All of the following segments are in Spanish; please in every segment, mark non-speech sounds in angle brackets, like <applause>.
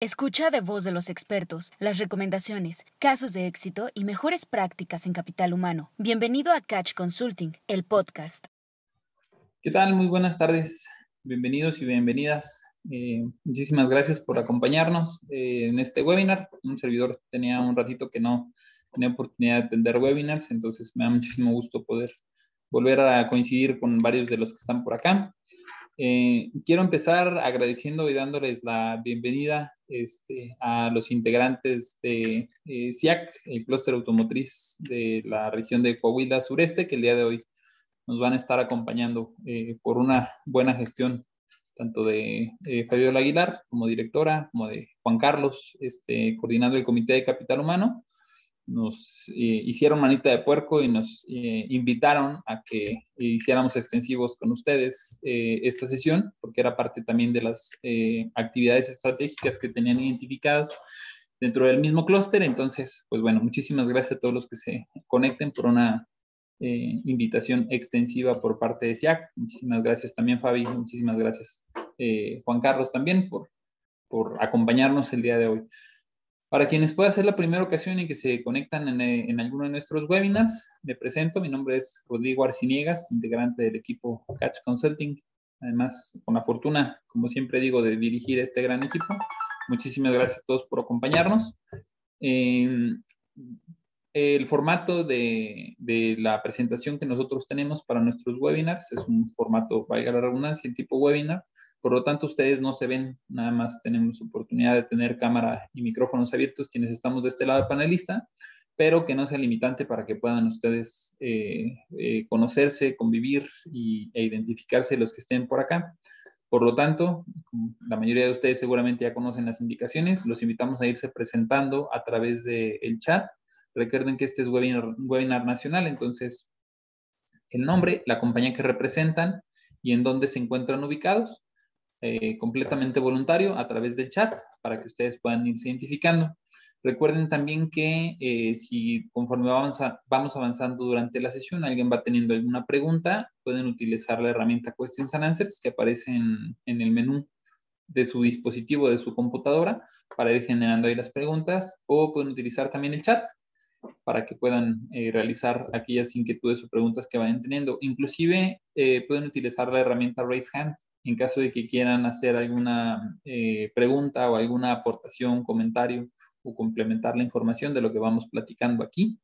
Escucha de voz de los expertos las recomendaciones, casos de éxito y mejores prácticas en capital humano. Bienvenido a Catch Consulting, el podcast. ¿Qué tal? Muy buenas tardes. Bienvenidos y bienvenidas. Eh, muchísimas gracias por acompañarnos eh, en este webinar. Un servidor tenía un ratito que no tenía oportunidad de atender webinars, entonces me da muchísimo gusto poder volver a coincidir con varios de los que están por acá. Eh, quiero empezar agradeciendo y dándoles la bienvenida este, a los integrantes de eh, el clúster automotriz de la región de Coahuila Sureste, que el día de hoy nos van a estar acompañando eh, por una buena gestión, tanto de Fabiola Aguilar como directora, como de Juan Carlos, este, coordinando el Comité de Capital Humano, nos eh, hicieron manita de puerco y nos eh, invitaron a que hiciéramos extensivos con ustedes eh, esta sesión, porque era parte también de las actividades estratégicas que tenían identificadas dentro del mismo clúster. Entonces, pues bueno, muchísimas gracias a todos los que se conecten por una invitación extensiva por parte de SIAC. Muchísimas gracias también, Fabi. Muchísimas gracias, Juan Carlos, también por, por acompañarnos el día de hoy. Para quienes pueda ser la primera ocasión en que se conectan en, eh, en, alguno de nuestros webinars, me presento. Mi nombre es Rodrigo Arciniegas, integrante del equipo Catch Consulting. Además, con la fortuna, como siempre digo, de dirigir este gran equipo. Muchísimas gracias a todos por acompañarnos. el formato de, de, la presentación que nosotros tenemos para nuestros webinars es un formato, valga la redundancia, en tipo webinar, por lo tanto, ustedes no se ven, nada más tenemos oportunidad de tener cámara y micrófonos abiertos quienes estamos de este lado de panelista, pero que no sea limitante para que puedan ustedes eh, eh, conocerse, convivir y, e identificarse los que estén por acá. Por lo tanto, la mayoría de ustedes seguramente ya conocen las indicaciones, los invitamos a irse presentando a través del chat. Recuerden que este es webinar, webinar nacional, entonces el nombre, la compañía que representan y en dónde se encuentran ubicados. Eh, completamente voluntario a través del chat para que ustedes puedan irse identificando. Recuerden también que eh, si conforme vamos avanzando durante la sesión, alguien va teniendo alguna pregunta, pueden utilizar la herramienta Questions and Answers que aparece en, el menú de su dispositivo, de su computadora, para ir generando ahí las preguntas, o pueden utilizar también el chat para que puedan eh, realizar aquellas inquietudes o preguntas que vayan teniendo. Inclusive pueden utilizar la herramienta Raise Hand en caso de que quieran hacer alguna eh, pregunta o alguna aportación, comentario o complementar la información de lo que vamos platicando aquí.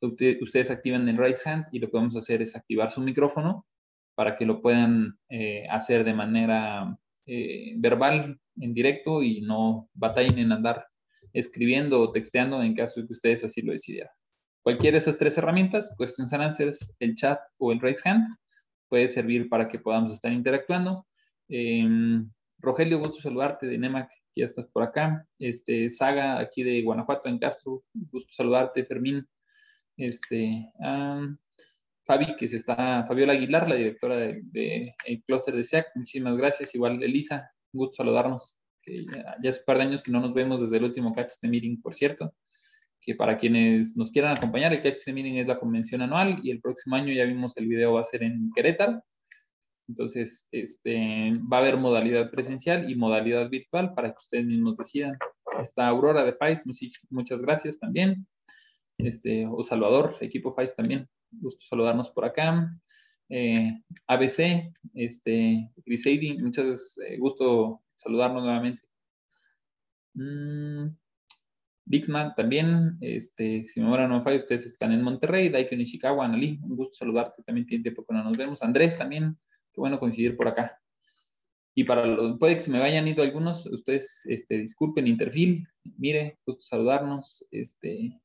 ustedes activan el right hand y lo que vamos a hacer es activar su micrófono para que lo puedan eh, hacer de manera eh, verbal, en directo y no batallen en andar escribiendo o texteando en caso de que ustedes así lo decidieran. Cualquiera de esas tres herramientas, Questions and Answers, el chat o el raise hand, puede servir para que podamos estar interactuando. Em, Rogelio, gusto saludarte de NEMAC, ya estás por acá. Este, Saga, aquí de Guanajuato, en Castro, gusto saludarte. Fermín, este, Fabi, que se está, Fabiola Aguilar, la directora del de, clúster de SEAC, muchísimas gracias. Igual, Elisa, gusto saludarnos, que ya, ya, es un par de años que no nos vemos desde el último catch de meeting, por cierto que para quienes nos quieran acompañar, el KFC Meeting es la convención anual y el próximo año ya vimos el video va a ser en Querétaro. Entonces, este, va a haber modalidad presencial y modalidad virtual para que ustedes mismos decidan. Está Aurora de Pais, muchas gracias también. Este, o Salvador, equipo FAIS también, gusto saludarnos por acá. Eh, ABC, este, Griseidi, muchas eh, gusto saludarnos nuevamente. Mm, Bixman también, este, si me ahora no falla, ustedes están en Monterrey, Daikyo Nishikawa, Analí, un gusto saludarte, también tiene tiempo que no nos vemos. Andrés también, qué bueno coincidir por acá. Y para los, puede que se me vayan ido algunos, ustedes este, disculpen, Interfil, mire, gusto saludarnos. Este,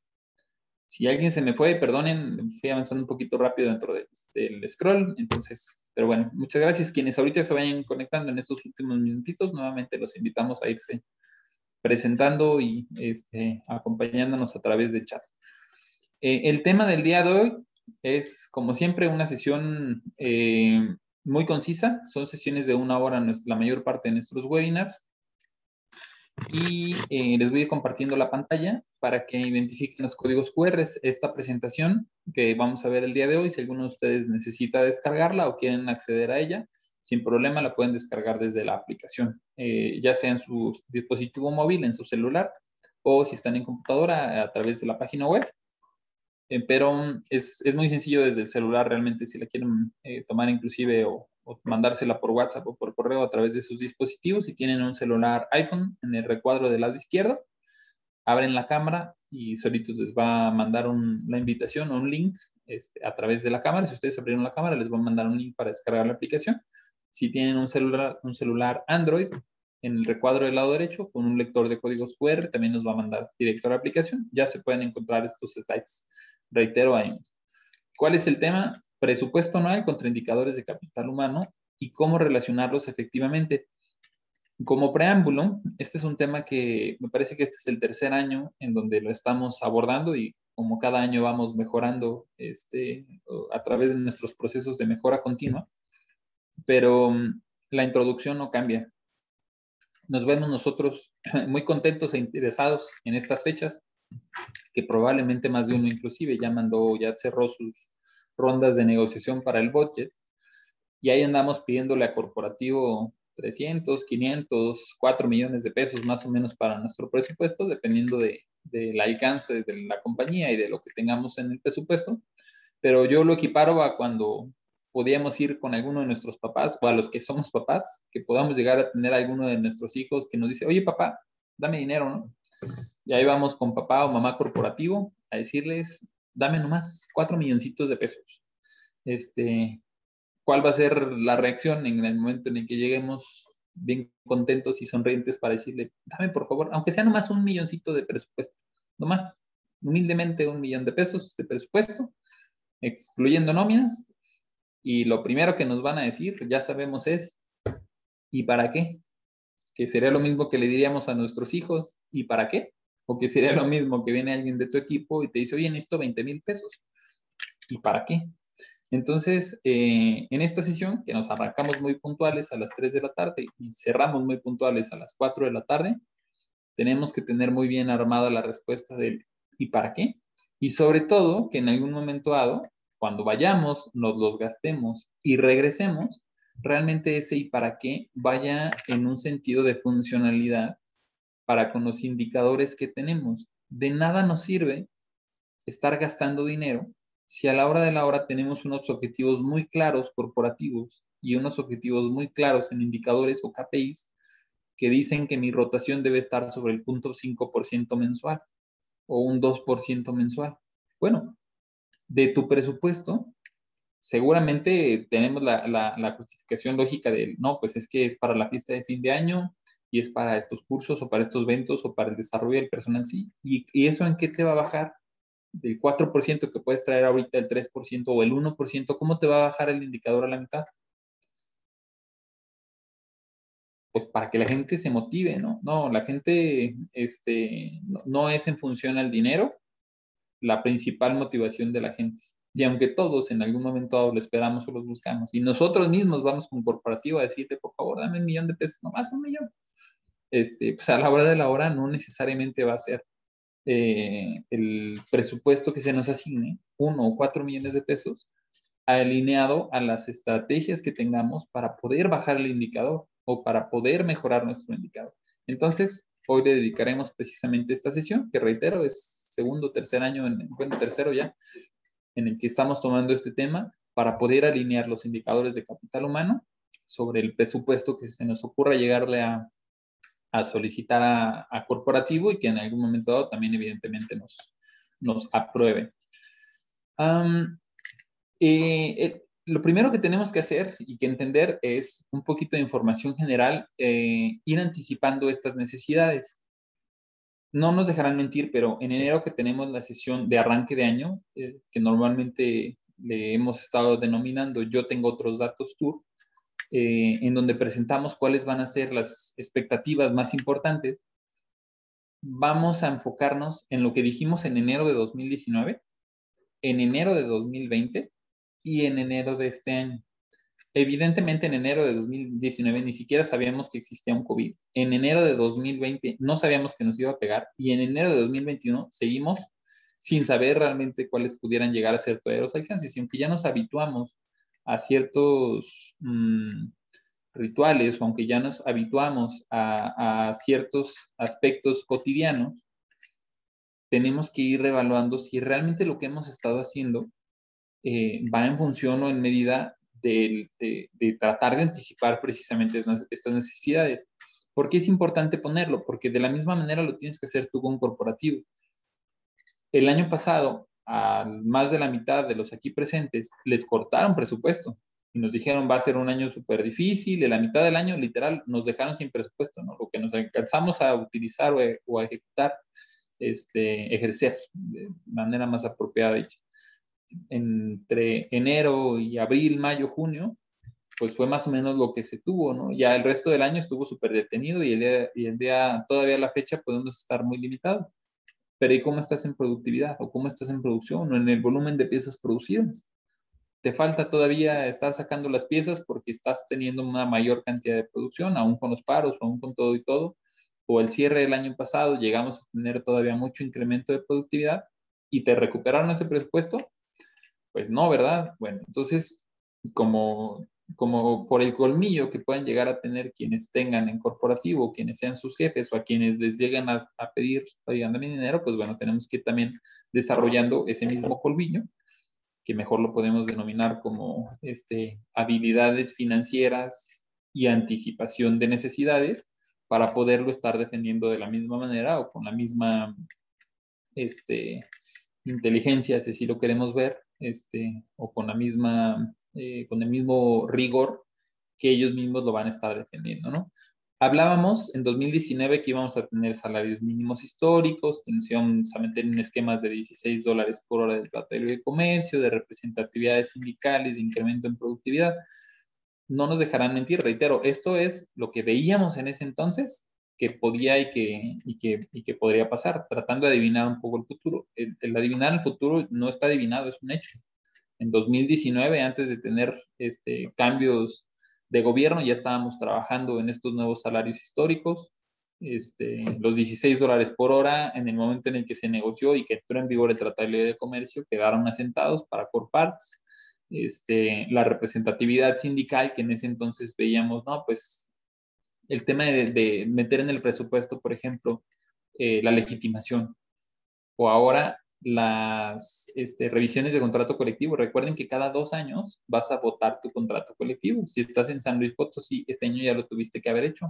si alguien se me fue, perdonen, fui avanzando un poquito rápido dentro del scroll, entonces, pero bueno, muchas gracias. Quienes ahorita se vayan conectando en estos últimos minutitos, nuevamente los invitamos a irse presentando y este, acompañándonos a través del chat. Eh, el tema del día de hoy es, como siempre, una sesión eh, muy concisa. Son sesiones de una hora la mayor parte de nuestros webinars. Y eh, les voy a ir compartiendo la pantalla para que identifiquen los códigos QR. Esta presentación que vamos a ver el día de hoy, si alguno de ustedes necesita descargarla o quieren acceder a ella, sin problema la pueden descargar desde la aplicación, eh, ya sea en su dispositivo móvil, en su celular, o si están en computadora a través de la página web. Eh, pero es, es, muy sencillo desde el celular realmente, si la quieren eh, tomar inclusive o, mandársela por WhatsApp o por correo a través de sus dispositivos. Si tienen un celular iPhone, en el recuadro del lado izquierdo, abren la cámara y solito les va a mandar un, la invitación o un link este, a través de la cámara. Si ustedes abrieron la cámara, les va a mandar un link para descargar la aplicación. Si tienen un celular, un celular Android, en el recuadro del lado derecho, con un lector de códigos QR, también nos va a mandar directo a la aplicación. Ya se pueden encontrar estos slides. Reitero ahí. ¿Cuál es el tema? Presupuesto anual contra indicadores de capital humano y cómo relacionarlos efectivamente. Como preámbulo, este es un tema que me parece que este es el tercer año en donde lo estamos abordando y como cada año vamos mejorando este, a través de nuestros procesos de mejora continua, pero mm, la introducción no cambia. Nos vemos nosotros <laughs> muy contentos e interesados en estas fechas, que probablemente más de uno inclusive ya mandó, ya cerró sus rondas de negociación para el budget, y ahí andamos pidiéndole a corporativo 300, 500, 4 millones de pesos más o menos para nuestro presupuesto, dependiendo de, del alcance de la compañía y de lo que tengamos en el presupuesto. Pero yo lo equiparo a cuando podíamos ir con alguno de nuestros papás o a los que somos papás, que podamos llegar a tener alguno de nuestros hijos que nos dice, oye papá, dame dinero, ¿no? Y ahí vamos con papá o mamá corporativo a decirles, dame nomás cuatro milloncitos de pesos. Este, ¿Cuál va a ser la reacción en el momento en el que lleguemos bien contentos y sonrientes para decirle, dame por favor, aunque sea nomás un milloncito de presupuesto, nomás, humildemente un millón de pesos de presupuesto, excluyendo nóminas, y lo primero que nos van a decir, ya sabemos, es, ¿y para qué? Que sería lo mismo que le diríamos a nuestros hijos, ¿y para qué? O que sería lo mismo que viene alguien de tu equipo y te dice, oye, necesito 20 mil pesos. ¿Y para qué? Entonces, eh, en esta sesión, que nos arrancamos muy puntuales a las 3 de la tarde y cerramos muy puntuales a las 4 de la tarde, tenemos que tener muy bien armada la respuesta del ¿y para qué? Y sobre todo, que en algún momento dado, cuando vayamos, nos los gastemos y regresemos, realmente ese y para qué vaya en un sentido de funcionalidad para con los indicadores que tenemos. De nada nos sirve estar gastando dinero si a la hora de la hora tenemos unos objetivos muy claros corporativos y unos objetivos muy claros en indicadores o KPIs que dicen que mi rotación debe estar sobre el 0.5% mensual o un 2% mensual. Bueno, de tu presupuesto, seguramente tenemos la, justificación lógica de, no, pues es que es para la fiesta de fin de año y es para estos cursos o para estos eventos o para el desarrollo del personal, sí. ¿Y, y eso en qué te va a bajar? del 4% que puedes traer ahorita el 3% o el 1%, ¿cómo te va a bajar el indicador a la mitad? Pues para que la gente se motive, ¿no? No, la gente este, no, es en función al dinero la principal motivación de la gente. Y aunque todos en algún momento lo esperamos o los buscamos, y nosotros mismos vamos con corporativo a decirle, por favor, dame un millón de pesos, nomás un millón. Este, pues a la hora de la hora no necesariamente va a ser eh, el presupuesto que se nos asigne, uno o cuatro millones de pesos, alineado a las estrategias que tengamos para poder bajar el indicador o para poder mejorar nuestro indicador. Entonces, hoy le dedicaremos precisamente esta sesión, que reitero, es segundo, tercer año, en, bueno, tercero ya, en el que estamos tomando este tema para poder alinear los indicadores de capital humano sobre el presupuesto que se nos ocurra llegarle a, solicitar a, corporativo y que en algún momento dado también evidentemente nos, nos apruebe. Eh, lo primero que tenemos que hacer y que entender es un poquito de información general, eh, ir anticipando estas necesidades. No nos dejarán mentir, pero en enero que tenemos la sesión de arranque de año, eh, que normalmente le hemos estado denominando Yo tengo otros datos tour, eh, en donde presentamos cuáles van a ser las expectativas más importantes, vamos a enfocarnos en lo que dijimos en enero de 2019, en enero de 2020 y en enero de este año. Evidentemente en enero de 2019 ni siquiera sabíamos que existía un COVID. En enero de 2020 no sabíamos que nos iba a pegar y en enero de 2021 seguimos sin saber realmente cuáles pudieran llegar a ser todos los alcances. Y aunque ya nos habituamos a ciertos, mm, rituales o aunque ya nos habituamos a, ciertos aspectos cotidianos, tenemos que ir revaluando si realmente lo que hemos estado haciendo eh, va en función o en medida de, tratar de anticipar precisamente estas necesidades. ¿Por qué es importante ponerlo? Porque de la misma manera lo tienes que hacer tú con corporativo. El año pasado, a más de la mitad de los aquí presentes les cortaron presupuesto y nos dijeron va a ser un año súper difícil, y la mitad del año literal nos dejaron sin presupuesto. Lo que nos alcanzamos a utilizar o, a ejecutar, este, ejercer de manera más apropiada. Entre enero y abril, mayo, junio, pues fue más o menos lo que se tuvo, ¿no? Ya el resto del año estuvo súper detenido y el, día, y el día, todavía la fecha podemos estar muy limitados. Pero ¿y cómo estás en productividad? ¿O cómo estás en producción? ¿O en el volumen de piezas producidas? te falta todavía estar sacando las piezas porque estás teniendo una mayor cantidad de producción, aún con los paros, aún con todo y todo, o el cierre del año pasado llegamos a tener todavía mucho incremento de productividad y te recuperaron ese presupuesto, pues no, ¿verdad? Bueno, entonces, como, como por el colmillo que pueden llegar a tener quienes tengan en corporativo, quienes sean sus jefes o a quienes les lleguen a, a pedir, oigan, dame dinero, pues bueno, tenemos que ir también desarrollando ese mismo colmillo que mejor lo podemos denominar como este, habilidades financieras y anticipación de necesidades para poderlo estar defendiendo de la misma manera o con la misma este, inteligencia, si lo queremos ver, este, o con la misma, eh, con el mismo rigor que ellos mismos lo van a estar defendiendo, ¿no? Hablábamos en 2019 que íbamos a tener salarios mínimos históricos, que nos íbamos en esquemas de 16 dólares por hora de tratado de comercio, de representatividades sindicales, de incremento en productividad. No nos dejarán mentir, reitero, esto es lo que veíamos en ese entonces que podía y que, y que, y que podría pasar, tratando de adivinar un poco el futuro. El, adivinar el futuro no está adivinado, es un hecho. En 2019, antes de tener este, cambios de gobierno ya estábamos trabajando en estos nuevos salarios históricos. Este, los 16 dólares por hora en el momento en el que se negoció y que entró en vigor el Tratado de Comercio quedaron asentados para Corparts. Este, la representatividad sindical que en ese entonces veíamos, no, pues el tema de, meter en el presupuesto, por ejemplo, eh, la legitimación. O ahora las este, revisiones de contrato colectivo. Recuerden que cada dos años vas a votar tu contrato colectivo. Si estás en San Luis Potosí, este año ya lo tuviste que haber hecho.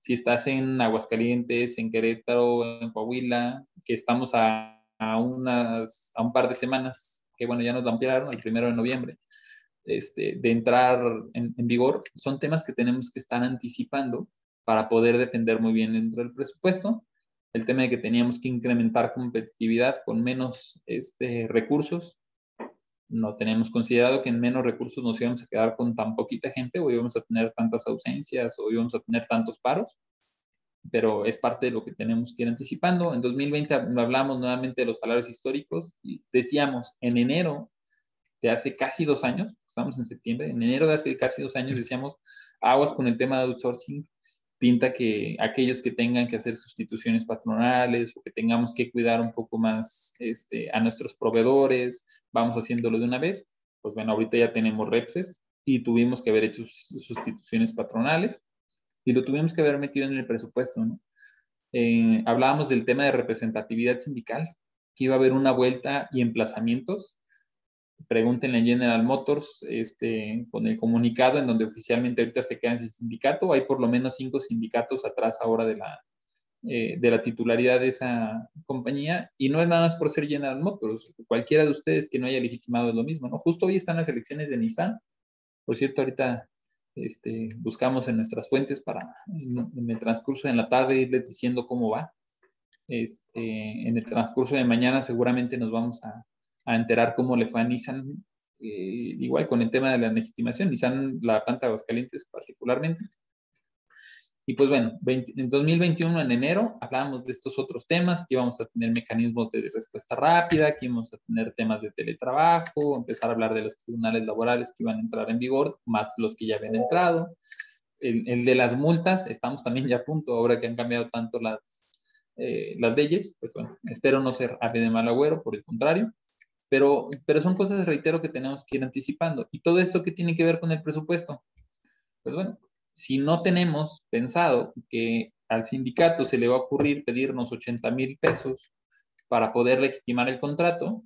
Si estás en Aguascalientes, en Querétaro, en Coahuila, que estamos a, un par de semanas, que bueno, ya nos ampliaron el primero de noviembre, este, de entrar en, vigor, son temas que tenemos que estar anticipando para poder defender muy bien dentro del presupuesto el tema de que teníamos que incrementar competitividad con menos este, recursos. No tenemos considerado que en menos recursos nos íbamos a quedar con tan poquita gente o íbamos a tener tantas ausencias o íbamos a tener tantos paros, pero es parte de lo que tenemos que ir anticipando. En 2020 hablamos nuevamente de los salarios históricos y decíamos en enero de hace casi dos años, estamos en septiembre, en enero de hace casi dos años decíamos aguas con el tema de outsourcing, pinta que aquellos que tengan que hacer sustituciones patronales o que tengamos que cuidar un poco más este, a nuestros proveedores, vamos haciéndolo de una vez. Pues bueno, ahorita ya tenemos REPSES y tuvimos que haber hecho sustituciones patronales y lo tuvimos que haber metido en el presupuesto. Eh, hablábamos del tema de representatividad sindical, que iba a haber una vuelta y emplazamientos pregúntenle a General Motors este, con el comunicado en donde oficialmente ahorita se queda ese sindicato. Hay por lo menos cinco sindicatos atrás ahora de la, eh, de la titularidad de esa compañía. Y no es nada más por ser General Motors. Cualquiera de ustedes que no haya legitimado es lo mismo. ¿no? Justo hoy están las elecciones de Nissan. Por cierto, ahorita este, buscamos en nuestras fuentes para en, el transcurso de la tarde irles diciendo cómo va. Este, en el transcurso de mañana seguramente nos vamos a, a enterar cómo le fue a Nissan, eh, igual con el tema de la legitimación, Nissan, la planta de Aguascalientes particularmente. Y pues bueno, en 2021, en enero, hablábamos de estos otros temas, que íbamos a tener mecanismos de respuesta rápida, que íbamos a tener temas de teletrabajo, empezar a hablar de los tribunales laborales que iban a entrar en vigor, más los que ya habían entrado. El, el de las multas, estamos también ya a punto, ahora que han cambiado tanto las, eh, las leyes, pues bueno, espero no ser ave de mal agüero, por el contrario. Pero, pero son cosas, reitero, que tenemos que ir anticipando. ¿Y todo esto qué tiene que ver con el presupuesto? Pues bueno, si no tenemos pensado que al sindicato se le va a ocurrir pedirnos 80 mil pesos para poder legitimar el contrato,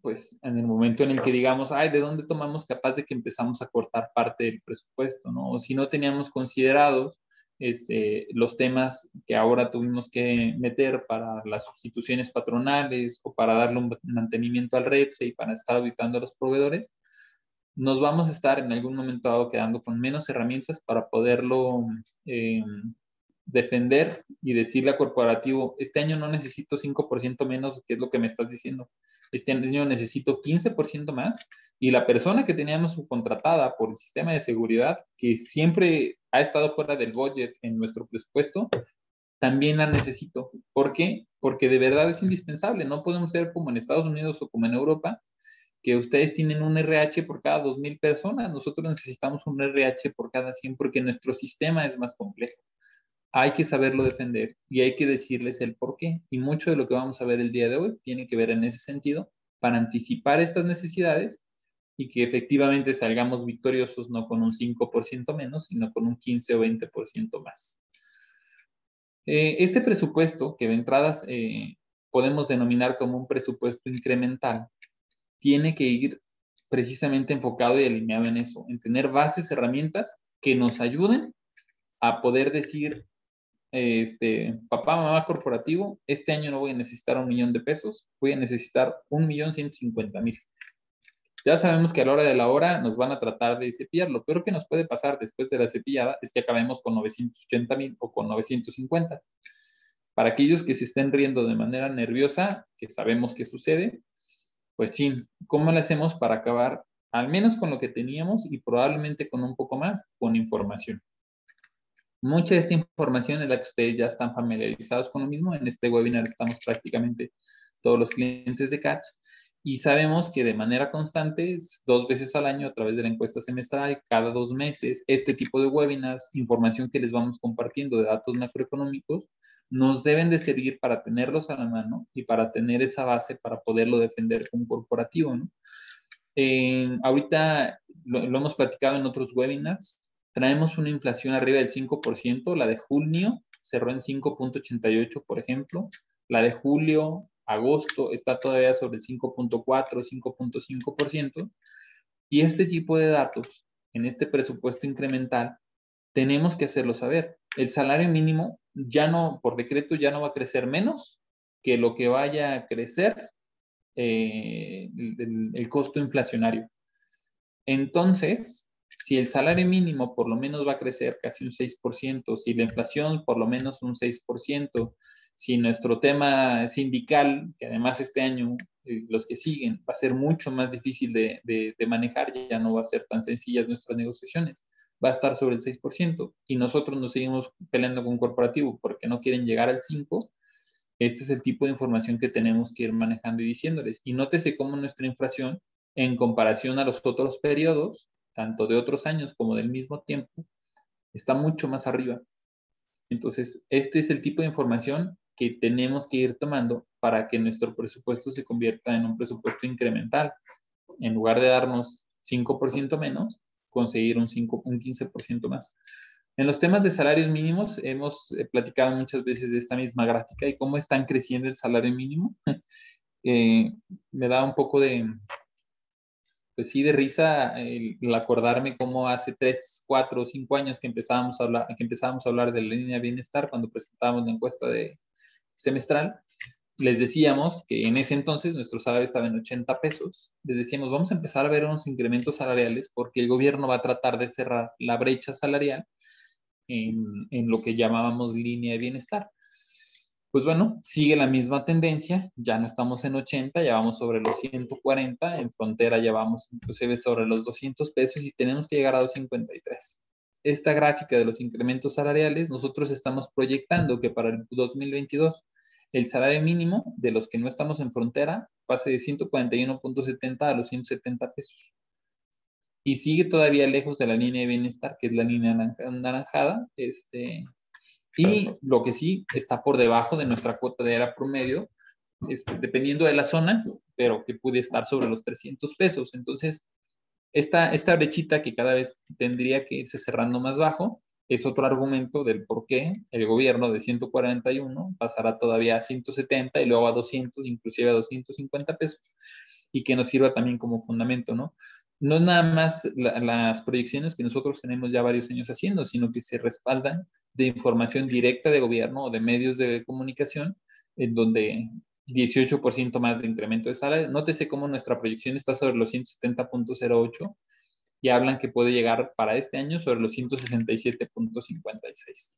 pues en el momento en el que digamos, ay, ¿de dónde tomamos capaz de que empezamos a cortar parte del presupuesto? ¿no? O si no teníamos considerados este, los temas que ahora tuvimos que meter para las sustituciones patronales o para darle un mantenimiento al REPSE y para estar auditando a los proveedores, nos vamos a estar en algún momento dado quedando con menos herramientas para poderlo eh, defender y decirle a corporativo, este año no necesito 5% menos, que es lo que me estás diciendo, este año necesito 15% más, y la persona que teníamos contratada por el sistema de seguridad, que siempre ha estado fuera del budget en nuestro presupuesto, también la necesito. ¿Por qué? Porque de verdad es indispensable, no podemos ser como en Estados Unidos o como en Europa, que ustedes tienen un RH por cada 2.000 personas, nosotros necesitamos un RH por cada 100 porque nuestro sistema es más complejo hay que saberlo defender y hay que decirles el por qué. Y mucho de lo que vamos a ver el día de hoy tiene que ver en ese sentido para anticipar estas necesidades y que efectivamente salgamos victoriosos no con un 5% menos, sino con un 15 o 20% más. Eh, este presupuesto, que de entradas eh, podemos denominar como un presupuesto incremental, tiene que ir precisamente enfocado y alineado en eso, en tener bases, herramientas que nos ayuden a poder decir este, papá, mamá corporativo, este año no voy a necesitar un millón de pesos, voy a necesitar un millón ciento cincuenta mil. Ya sabemos que a la hora de la hora nos van a tratar de cepillar. Lo peor que nos puede pasar después de la cepillada es que acabemos con 980 mil o con 950. Para aquellos que se estén riendo de manera nerviosa, que sabemos que sucede, pues sí, ¿cómo lo hacemos para acabar al menos con lo que teníamos y probablemente con un poco más, con información? Mucha de esta información es la que ustedes ya están familiarizados con lo mismo. En este webinar estamos prácticamente todos los clientes de Catch y sabemos que de manera constante, dos veces al año a través de la encuesta semestral, cada dos meses, este tipo de webinars, información que les vamos compartiendo de datos macroeconómicos, nos deben de servir para tenerlos a la mano y para tener esa base para poderlo defender como corporativo. ¿no? ahorita lo, hemos platicado en otros webinars, Traemos una inflación arriba del 5%, la de junio cerró en 5.88, por ejemplo. La de julio, agosto está todavía sobre el 5.4, 5.5%. Y este tipo de datos en este presupuesto incremental tenemos que hacerlo saber. El salario mínimo ya no, por decreto, ya no va a crecer menos que lo que vaya a crecer eh, el costo inflacionario. Entonces, si el salario mínimo por lo menos va a crecer casi un 6%, si la inflación por lo menos un 6%, si nuestro tema sindical, que además este año eh, los que siguen va a ser mucho más difícil de, de, manejar, ya no va a ser tan sencillas nuestras negociaciones, va a estar sobre el 6% y nosotros nos seguimos peleando con corporativo porque no quieren llegar al 5%, este es el tipo de información que tenemos que ir manejando y diciéndoles. Y nótese cómo nuestra inflación, en comparación a los otros periodos, tanto de otros años como del mismo tiempo, está mucho más arriba. Entonces, este es el tipo de información que tenemos que ir tomando para que nuestro presupuesto se convierta en un presupuesto incremental. En lugar de darnos 5% menos, conseguir un, 5, un 15% más. En los temas de salarios mínimos, hemos eh, platicado muchas veces de esta misma gráfica y cómo están creciendo el salario mínimo. <laughs> Eh, me da un poco de, pues sí, de risa el, acordarme cómo hace tres, cuatro o cinco años que empezábamos a hablar, que empezábamos a hablar de la línea de bienestar cuando presentábamos la encuesta de semestral, les decíamos que en ese entonces nuestro salario estaba en 80 pesos. Les decíamos, vamos a empezar a ver unos incrementos salariales porque el gobierno va a tratar de cerrar la brecha salarial en, en lo que llamábamos línea de bienestar pues bueno, sigue la misma tendencia, ya no estamos en 80, ya vamos sobre los 140, en frontera ya vamos inclusive sobre los 200 pesos y tenemos que llegar a 253. Esta gráfica de los incrementos salariales, nosotros estamos proyectando que para el 2022 el salario mínimo de los que no estamos en frontera pase de 141.70 a los 170 pesos. Y sigue todavía lejos de la línea de bienestar, que es la línea anaranjada, este, y lo que sí está por debajo de nuestra cuota de era promedio, este, dependiendo de las zonas, pero que puede estar sobre los 300 pesos. Entonces, esta, esta brechita que cada vez tendría que irse cerrando más bajo es otro argumento del por qué el gobierno de 141 pasará todavía a 170 y luego a 200, inclusive a 250 pesos, y que nos sirva también como fundamento, ¿no? No es nada más las proyecciones que nosotros tenemos ya varios años haciendo, sino que se respaldan de información directa de gobierno o de medios de comunicación, en donde 18% más de incremento de salario. Nótese cómo nuestra proyección está sobre los 170.08 y hablan que puede llegar para este año sobre los 167.56.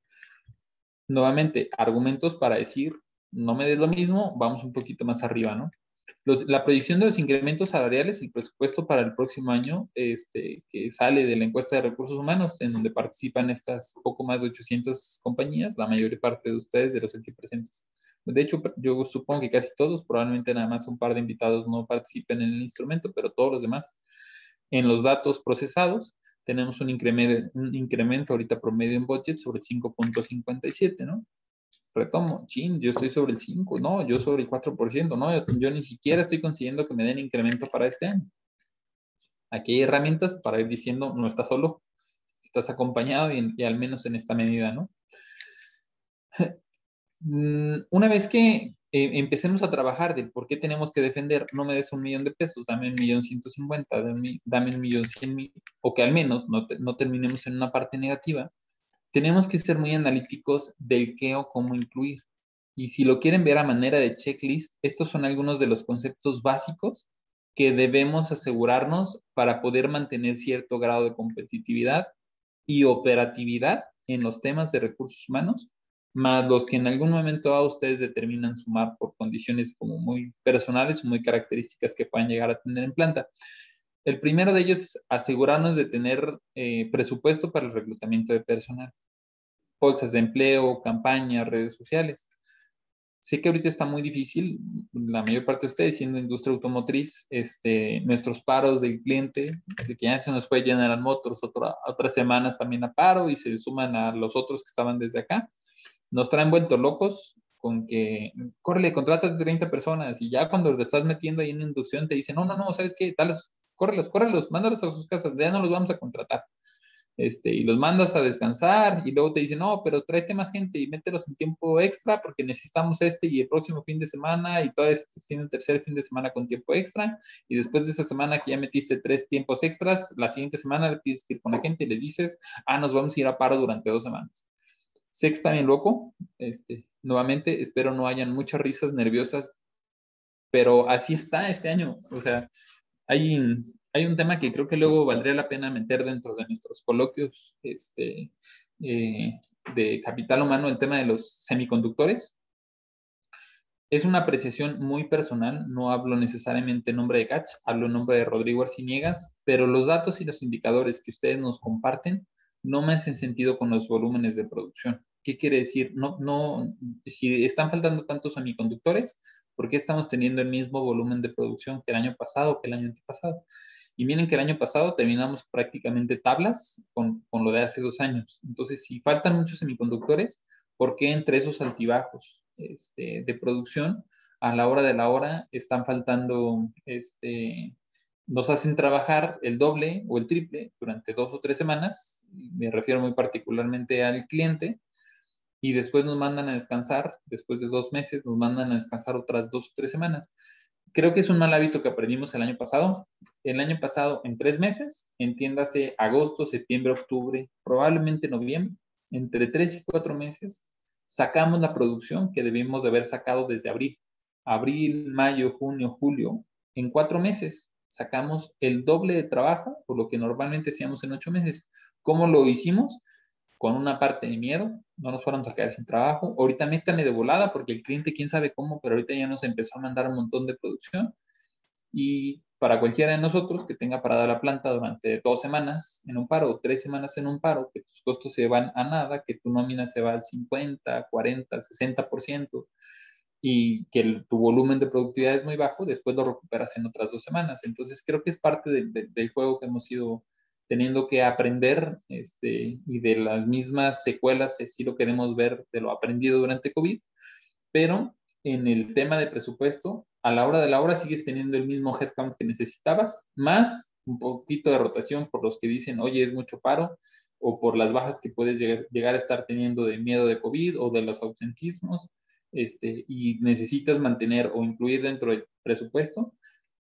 Nuevamente, argumentos para decir, no me des lo mismo, vamos un poquito más arriba, ¿no? La proyección de los incrementos salariales, el presupuesto para el próximo año, este, que sale de la encuesta de recursos humanos, en donde participan estas poco más de 800 compañías, la mayor parte de ustedes, de los aquí presentes. De hecho, yo supongo que casi todos, probablemente nada más un par de invitados no participen en el instrumento, pero todos los demás. En los datos procesados, tenemos un incremento, un incremento ahorita promedio en budget sobre 5.57, ¿no? Retomo, chin, yo estoy sobre el 5, no, yo sobre el 4%, no, yo, ni siquiera estoy consiguiendo que me den incremento para este año. Aquí hay herramientas para ir diciendo, no estás solo, estás acompañado y al menos en esta medida, ¿no? Mm, una vez que eh, empecemos a trabajar de por qué tenemos que defender, no me des un millón de pesos, dame un millón ciento cincuenta, dame un millón cien mil, o que al menos no, no terminemos en una parte negativa, tenemos que ser muy analíticos del qué o cómo incluir. Y si lo quieren ver a manera de checklist, estos son algunos de los conceptos básicos que debemos asegurarnos para poder mantener cierto grado de competitividad y operatividad en los temas de recursos humanos más los que en algún momento a ustedes determinan sumar por condiciones como muy personales muy características que puedan llegar a tener en planta. El primero de ellos es asegurarnos de tener eh, presupuesto para el reclutamiento de personal, bolsas de empleo, campañas, redes sociales. Sé que ahorita está muy difícil, la mayor parte de ustedes siendo industria automotriz, este, nuestros paros del cliente, de que ya se nos puede llenar a Motors otra, otras semanas también a paro y se suman a los otros que estaban desde acá nos traen vueltos locos con que, córrele, contrata 30 personas y ya cuando te estás metiendo ahí en inducción te dicen, no, no, no, ¿sabes qué? Dales, córrelos, córrelos, mándalos a sus casas, ya no los vamos a contratar. Este, y los mandas a descansar y luego te dicen, no, pero tráete más gente y mételos en tiempo extra porque necesitamos este y el próximo fin de semana y todo este tiene el tercer fin de semana con tiempo extra y después de esa semana que ya metiste tres tiempos extras, la siguiente semana le pides que ir con la gente y les dices, ah, nos vamos a ir a paro durante dos semanas. Está bien loco. Este, nuevamente, espero no hayan muchas risas nerviosas, pero así está este año. O sea, hay, un tema que creo que luego valdría la pena meter dentro de nuestros coloquios este, eh, de capital humano, el tema de los semiconductores. Es una apreciación muy personal, no hablo necesariamente en nombre de Catch, hablo en nombre de Rodrigo Arciniegas, pero los datos y los indicadores que ustedes nos comparten no me hacen sentido con los volúmenes de producción. ¿Qué quiere decir? No, no, si están faltando tantos semiconductores, ¿por qué estamos teniendo el mismo volumen de producción que el año pasado, que el año antepasado? Y miren que el año pasado terminamos prácticamente tablas con, con lo de hace dos años. Entonces, si faltan muchos semiconductores, ¿por qué entre esos altibajos este, de producción a la hora de la hora están faltando este, nos hacen trabajar el doble o el triple durante dos o tres semanas, me refiero muy particularmente al cliente, y después nos mandan a descansar, después de dos meses nos mandan a descansar otras dos o tres semanas. Creo que es un mal hábito que aprendimos el año pasado. El año pasado, en tres meses, entiéndase agosto, septiembre, octubre, probablemente noviembre, entre tres y cuatro meses, sacamos la producción que debimos de haber sacado desde abril. Abril, mayo, junio, julio, en cuatro meses sacamos el doble de trabajo por lo que normalmente hacíamos en ocho meses. ¿Cómo lo hicimos? Con una parte de miedo, no nos fuéramos a quedar sin trabajo. Ahorita métanle de volada porque el cliente, quién sabe cómo, pero ahorita ya nos empezó a mandar un montón de producción. Y para cualquiera de nosotros que tenga parada la planta durante dos semanas en un paro tres semanas en un paro, que tus costos se van a nada, que tu nómina se va al 50, 40, 60%, y que tu volumen de productividad es muy bajo, después lo recuperas en otras dos semanas. Entonces creo que es parte del juego que hemos ido teniendo que aprender este, y de las mismas secuelas, si lo queremos ver de lo aprendido durante COVID, pero en el tema de presupuesto, a la hora de la hora sigues teniendo el mismo headcount que necesitabas, más un poquito de rotación por los que dicen, oye, es mucho paro, o por las bajas que puedes llegar, a estar teniendo de miedo de COVID o de los ausentismos, este, y necesitas mantener o incluir dentro del presupuesto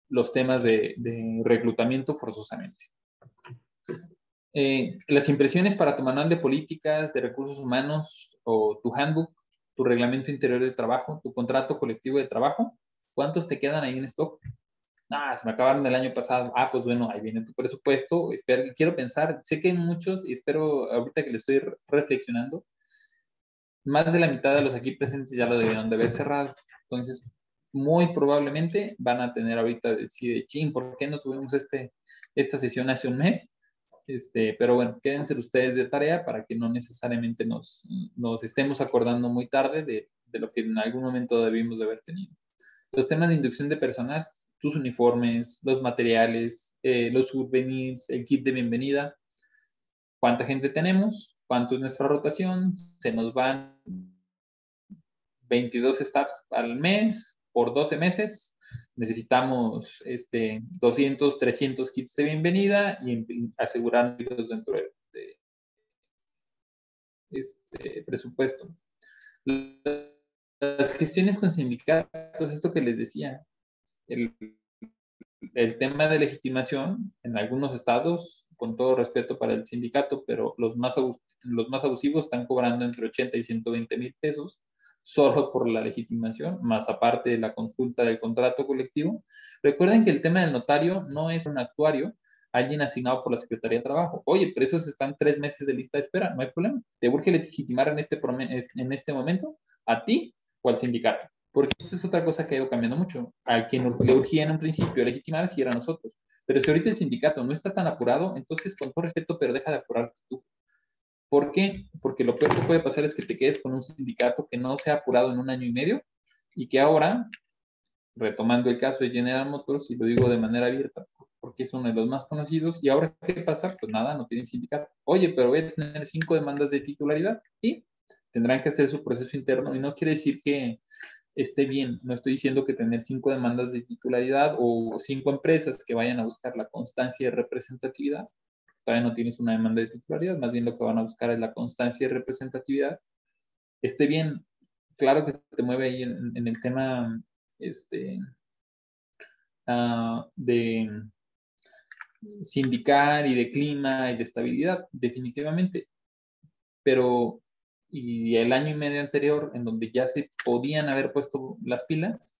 los temas de, reclutamiento forzosamente. Eh, las impresiones para tu manual de políticas, de recursos humanos o tu handbook, tu reglamento interior de trabajo, tu contrato colectivo de trabajo, ¿cuántos te quedan ahí en stock? Ah, se me acabaron el año pasado. Ah, pues bueno, ahí viene tu presupuesto. Espero, quiero pensar, sé que hay muchos y espero ahorita que le estoy reflexionando, más de la mitad de los aquí presentes ya lo debieron de haber cerrado. Entonces, muy probablemente van a tener ahorita decir, ching, ¿por qué no tuvimos este, esta sesión hace un mes? Este, pero bueno, quédense ustedes de tarea para que no necesariamente nos, nos estemos acordando muy tarde de, de, lo que en algún momento debimos de haber tenido. Los temas de inducción de personal, tus uniformes, los materiales, eh, los souvenirs, el kit de bienvenida, cuánta gente tenemos, cuánto es nuestra rotación, se nos van 22 staffs al mes por 12 meses, necesitamos este, 200, 300 kits de bienvenida y asegurarnos dentro de, este presupuesto. Las gestiones con sindicatos, esto que les decía, el, el tema de legitimación en algunos estados, con todo respeto para el sindicato, pero los más, los más abusivos están cobrando entre 80 y 120 mil pesos solo por la legitimación, más aparte de la consulta del contrato colectivo. Recuerden que el tema del notario no es un actuario, alguien asignado por la Secretaría de Trabajo. Oye, pero esos están tres meses de lista de espera, no hay problema. ¿Te urge legitimar en este, en este momento? ¿A ti o al sindicato? Porque eso es otra cosa que ha ido cambiando mucho. Al que le urgía en un principio legitimar, si era nosotros. Pero si ahorita el sindicato no está tan apurado, entonces con todo respeto, pero deja de apurarte. ¿Por qué? Porque lo peor que puede pasar es que te quedes con un sindicato que no se ha apurado en un año y medio y que ahora, retomando el caso de General Motors, y lo digo de manera abierta, porque es uno de los más conocidos, y ahora, ¿qué pasa? Pues nada, no tienen sindicato. Oye, pero voy a tener cinco demandas de titularidad y tendrán que hacer su proceso interno y no quiere decir que esté bien. No estoy diciendo que tener cinco demandas de titularidad o cinco empresas que vayan a buscar la constancia de representatividad todavía no tienes una demanda de titularidad, más bien lo que van a buscar es la constancia y representatividad. Esté bien, claro que te mueve ahí en, el tema este, uh, de sindicar y de clima y de estabilidad, definitivamente. Pero, y el año y medio anterior, en donde ya se podían haber puesto las pilas,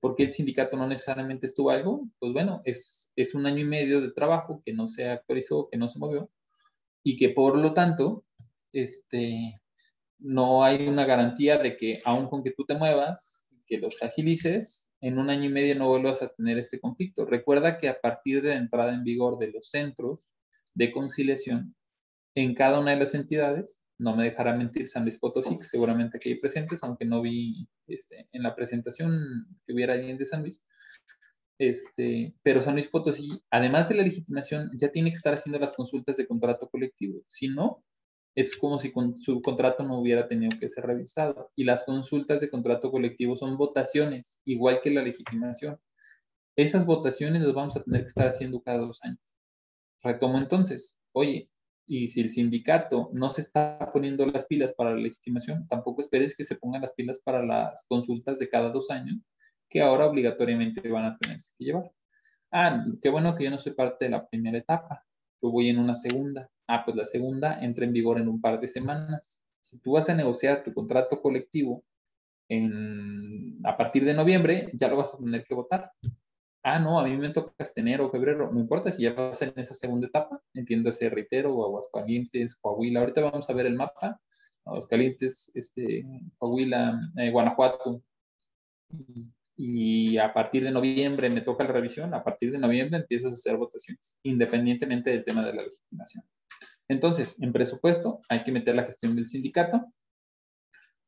¿Por qué el sindicato no necesariamente estuvo algo? Pues bueno, es, es un año y medio de trabajo que no se actualizó, que no se movió, y que por lo tanto, este, no hay una garantía de que aun con que tú te muevas, que los agilices, en un año y medio no vuelvas a tener este conflicto. Recuerda que a partir de la entrada en vigor de los centros de conciliación, en cada una de las entidades, no me dejará mentir San Luis Potosí, seguramente que hay presentes, aunque no vi este, en la presentación que hubiera alguien de San Luis. Este, pero San Luis Potosí, además de la legitimación, ya tiene que estar haciendo las consultas de contrato colectivo. Si no, es como si con, su contrato no hubiera tenido que ser revisado. Y las consultas de contrato colectivo son votaciones, igual que la legitimación. Esas votaciones las vamos a tener que estar haciendo cada dos años. Retomo entonces, oye, y si el sindicato no se está poniendo las pilas para la legitimación, tampoco esperes que se pongan las pilas para las consultas de cada dos años, que ahora obligatoriamente van a tener que llevar. Ah, qué bueno que yo no soy parte de la primera etapa. Yo voy en una segunda. Ah, pues la segunda entra en vigor en un par de semanas. Si tú vas a negociar tu contrato colectivo a partir de noviembre, ya lo vas a tener que votar ah, no, a mí me toca enero o febrero, no importa si ya va a ser en esa segunda etapa, entiéndase Reitero o Aguascalientes, Coahuila, ahorita vamos a ver el mapa, Aguascalientes, este, Coahuila, eh, Guanajuato, y, a partir de noviembre me toca la revisión, a partir de noviembre empiezas a hacer votaciones, independientemente del tema de la legitimación. Entonces, en presupuesto hay que meter la gestión del sindicato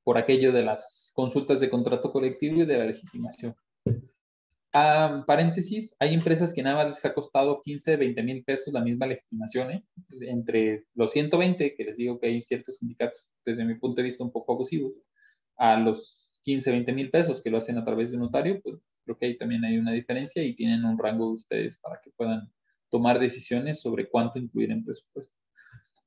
por aquello de las consultas de contrato colectivo y de la legitimación. Ah, paréntesis, hay empresas que nada más les ha costado 15, 20 mil pesos la misma legitimación, ¿eh? pues, entre los 120, que les digo que hay ciertos sindicatos, desde mi punto de vista, un poco abusivos, a los 15, 20 mil pesos que lo hacen a través de un notario, pues creo que ahí también hay una diferencia y tienen un rango de ustedes para que puedan tomar decisiones sobre cuánto incluir en presupuesto.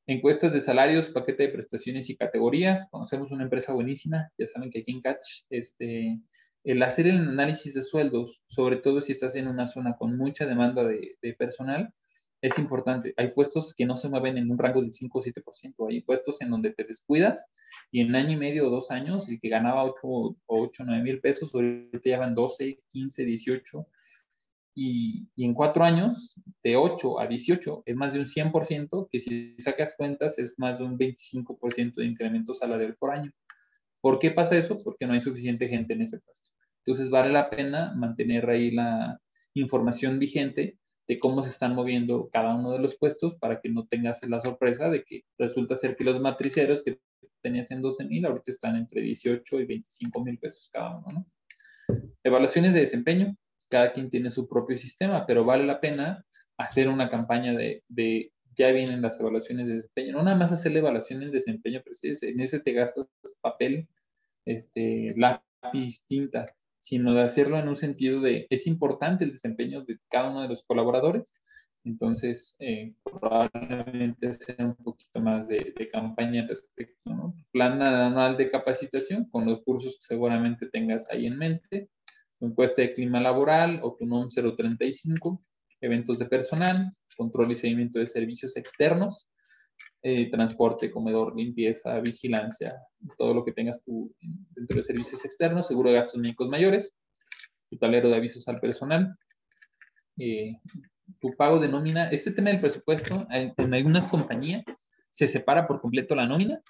Encuestas de salarios, paquete de prestaciones y categorías. Conocemos una empresa buenísima, ya saben que aquí en Catch, este, el hacer el análisis de sueldos, sobre todo si estás en una zona con mucha demanda de, personal, es importante. Hay puestos que no se mueven en un rango del 5 o 7%. Hay puestos en donde te descuidas y en año y medio o dos años, el que ganaba 8 o 8, 9 mil pesos, ahorita ya van 12, 15, 18. Y, y, en cuatro años, de 8 a 18, es más de un 100%, que si sacas cuentas es más de un 25% de incremento salarial por año. ¿Por qué pasa eso? Porque no hay suficiente gente en ese puesto. Entonces vale la pena mantener ahí la información vigente de cómo se están moviendo cada uno de los puestos para que no tengas la sorpresa de que resulta ser que los matriceros que tenías en 12 mil ahorita están entre 18 y 25 mil pesos cada uno, ¿no? Evaluaciones de desempeño, cada quien tiene su propio sistema, pero vale la pena hacer una campaña de, de ya vienen las evaluaciones de desempeño, no nada más hacer la evaluación de desempeño, pero en ese te gastas papel, este, lápiz, tinta, sino de hacerlo en un sentido de, es importante el desempeño de cada uno de los colaboradores, entonces eh, probablemente sea un poquito más de, campaña respecto, ¿no? Plan anual de capacitación con los cursos que seguramente tengas ahí en mente, encuesta de clima laboral o tu NOM 035, eventos de personal, control y seguimiento de servicios externos, eh, transporte, comedor, limpieza, vigilancia, todo lo que tengas tú dentro de servicios externos, seguro de gastos médicos mayores, tu tablero de avisos al personal, eh, tu pago de nómina. Este tema del presupuesto, en, en algunas compañías se separa por completo la nómina,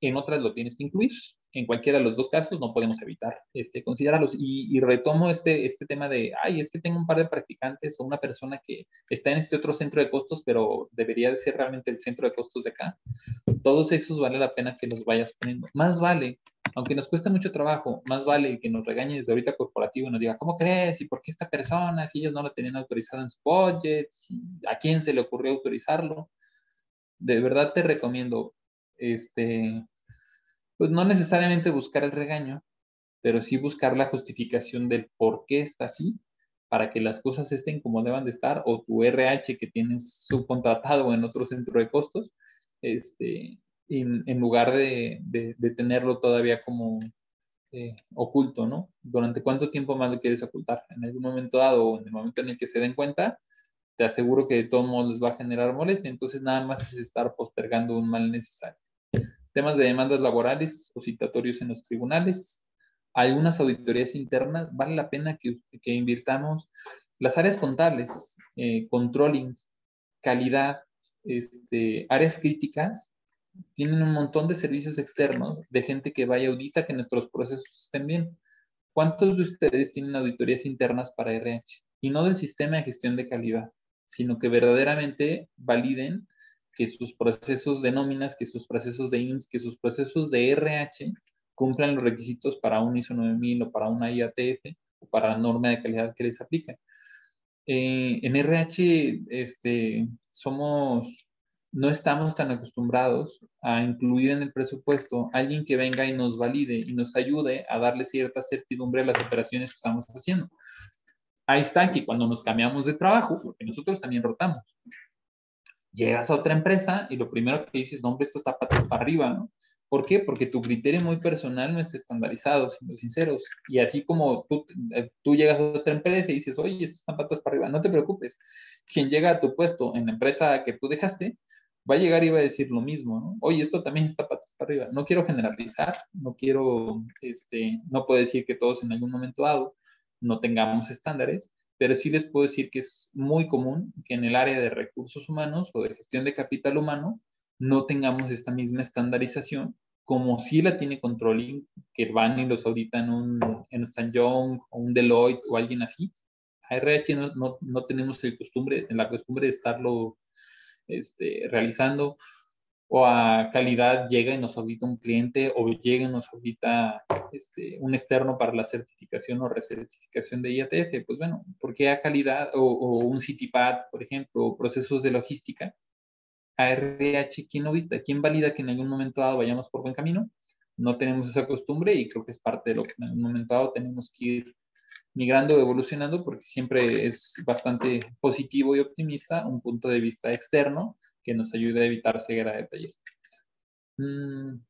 en otras lo tienes que incluir en cualquiera de los dos casos no podemos evitar este, considerarlos. Y, retomo este, este tema de, ay, es que tengo un par de practicantes o una persona que está en este otro centro de costos, pero debería de ser realmente el centro de costos de acá. Todos esos vale la pena que los vayas poniendo. Más vale, aunque nos cuesta mucho trabajo, más vale que nos regañe desde ahorita corporativo y nos diga, ¿cómo crees? ¿Y por qué esta persona? Si ellos no lo tenían autorizado en su budget, ¿a quién se le ocurrió autorizarlo? De verdad te recomiendo, este, pues no necesariamente buscar el regaño, pero sí buscar la justificación del por qué está así, para que las cosas estén como deban de estar, o tu RH que tienes subcontratado en otro centro de costos, este, en, lugar de, tenerlo todavía como eh, oculto, ¿no? ¿Durante cuánto tiempo más lo quieres ocultar? En algún momento dado o en el momento en el que se den cuenta, te aseguro que de todos modos les va a generar molestia, entonces nada más es estar postergando un mal necesario temas de demandas laborales o citatorios en los tribunales, algunas auditorías internas, vale la pena que, que invirtamos las áreas contables, eh, controlling, calidad, este, áreas críticas, tienen un montón de servicios externos de gente que vaya audita que nuestros procesos estén bien. ¿Cuántos de ustedes tienen auditorías internas para RH? Y no del sistema de gestión de calidad, sino que verdaderamente validen que sus procesos de nóminas, que sus procesos de IMSS, que sus procesos de RH cumplan los requisitos para un ISO 9000 o para una IATF o para la norma de calidad que les aplica. Eh, en RH este, somos, no estamos tan acostumbrados a incluir en el presupuesto a alguien que venga y nos valide y nos ayude a darle cierta certidumbre a las operaciones que estamos haciendo. Ahí está que cuando nos cambiamos de trabajo, porque nosotros también rotamos, llegas a otra empresa y lo primero que dices, no, hombre, esto está patas para arriba, ¿no? ¿Por qué? Porque tu criterio muy personal no está estandarizado, siendo sinceros. Y así como tú, eh, tú llegas a otra empresa y dices, oye, esto está patas para arriba, no te preocupes. Quien llega a tu puesto en la empresa que tú dejaste, va a llegar y va a decir lo mismo, ¿no? Oye, esto también está patas para arriba. No quiero generalizar, no quiero, este, no puedo decir que todos en algún momento dado no tengamos estándares, pero sí les puedo decir que es muy común que en el área de recursos humanos o de gestión de capital humano no tengamos esta misma estandarización como si la tiene Controlling, que van y los auditan un, en Stan Young o un Deloitte o alguien así. A RH no, no, tenemos el costumbre, la costumbre de estarlo este, realizando o a calidad llega y nos audita un cliente o llega y nos audita este, un externo para la certificación o recertificación de IATF, pues bueno, ¿por qué a calidad o, un CityPad, por ejemplo, o procesos de logística? A RH, ¿quién audita? ¿Quién valida que en algún momento dado vayamos por buen camino? No tenemos esa costumbre y creo que es parte de lo que en algún momento dado tenemos que ir migrando, evolucionando, porque siempre es bastante positivo y optimista un punto de vista externo que nos ayude a evitar ceguera de taller. Mm.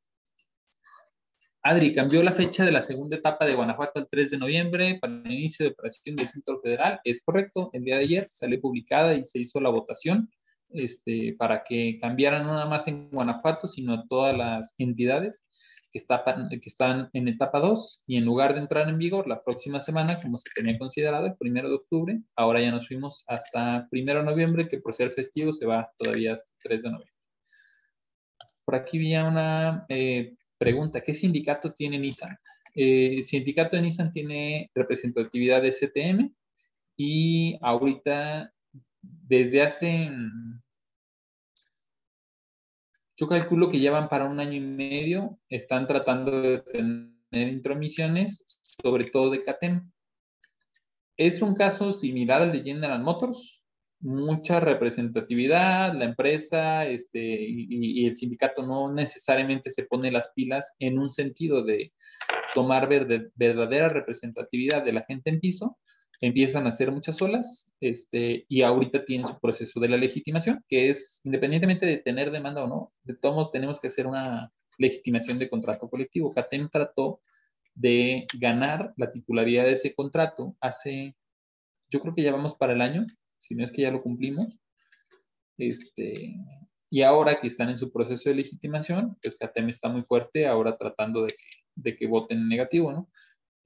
Adri, cambió la fecha de la segunda etapa de Guanajuato al 3 de noviembre para el inicio de operación del Centro Federal. Es correcto, el día de ayer salió publicada y se hizo la votación este, para que cambiaran no nada más en Guanajuato, sino todas las entidades que, que están en etapa 2 y en lugar de entrar en vigor la próxima semana, como se tenía considerado, el primero de octubre, ahora ya nos fuimos hasta primero de noviembre, que por ser festivo se va todavía hasta 3 de noviembre. Por aquí había una eh, pregunta, ¿qué sindicato tiene Nissan? el eh, sindicato de Nissan tiene representatividad de STM y ahorita desde hace, yo calculo que ya van para un año y medio, están tratando de tener intromisiones, sobre todo de CATEM. Es un caso similar al de General Motors, mucha representatividad, la empresa este, y, el sindicato no necesariamente se pone las pilas en un sentido de tomar verdadera representatividad de la gente en piso, empiezan a hacer muchas olas este, y ahorita tienen su proceso de la legitimación, que es independientemente de tener demanda o no, de todos tenemos que hacer una legitimación de contrato colectivo. CATEM trató de ganar la titularidad de ese contrato hace, yo creo que ya vamos para el año, si no es que ya lo cumplimos. Este, y ahora que están en su proceso de legitimación, pues CATEM está muy fuerte, ahora tratando de que, de que voten negativo, ¿no?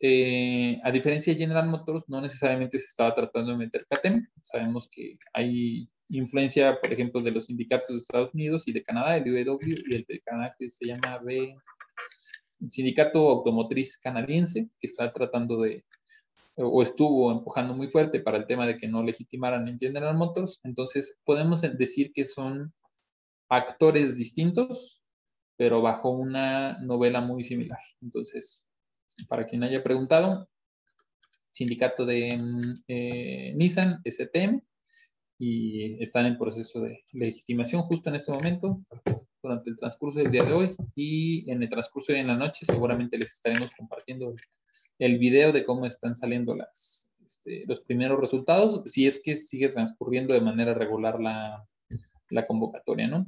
Eh, a diferencia de General Motors, no necesariamente se estaba tratando de meter CATEM. Sabemos que hay influencia, por ejemplo, de los sindicatos de Estados Unidos y de Canadá, el UAW y el de Canadá que se llama B, Sindicato Automotriz Canadiense, que está tratando de, o estuvo empujando muy fuerte para el tema de que no legitimaran en General Motors. Entonces, podemos decir que son actores distintos, pero bajo una novela muy similar. Entonces, para quien haya preguntado, sindicato de eh, Nissan, STM, y están en proceso de legitimación justo en este momento, durante el transcurso del día de hoy, y en el transcurso de en la noche seguramente les estaremos compartiendo el video de cómo están saliendo las, este, los primeros resultados, si es que sigue transcurriendo de manera regular la, la convocatoria, ¿no?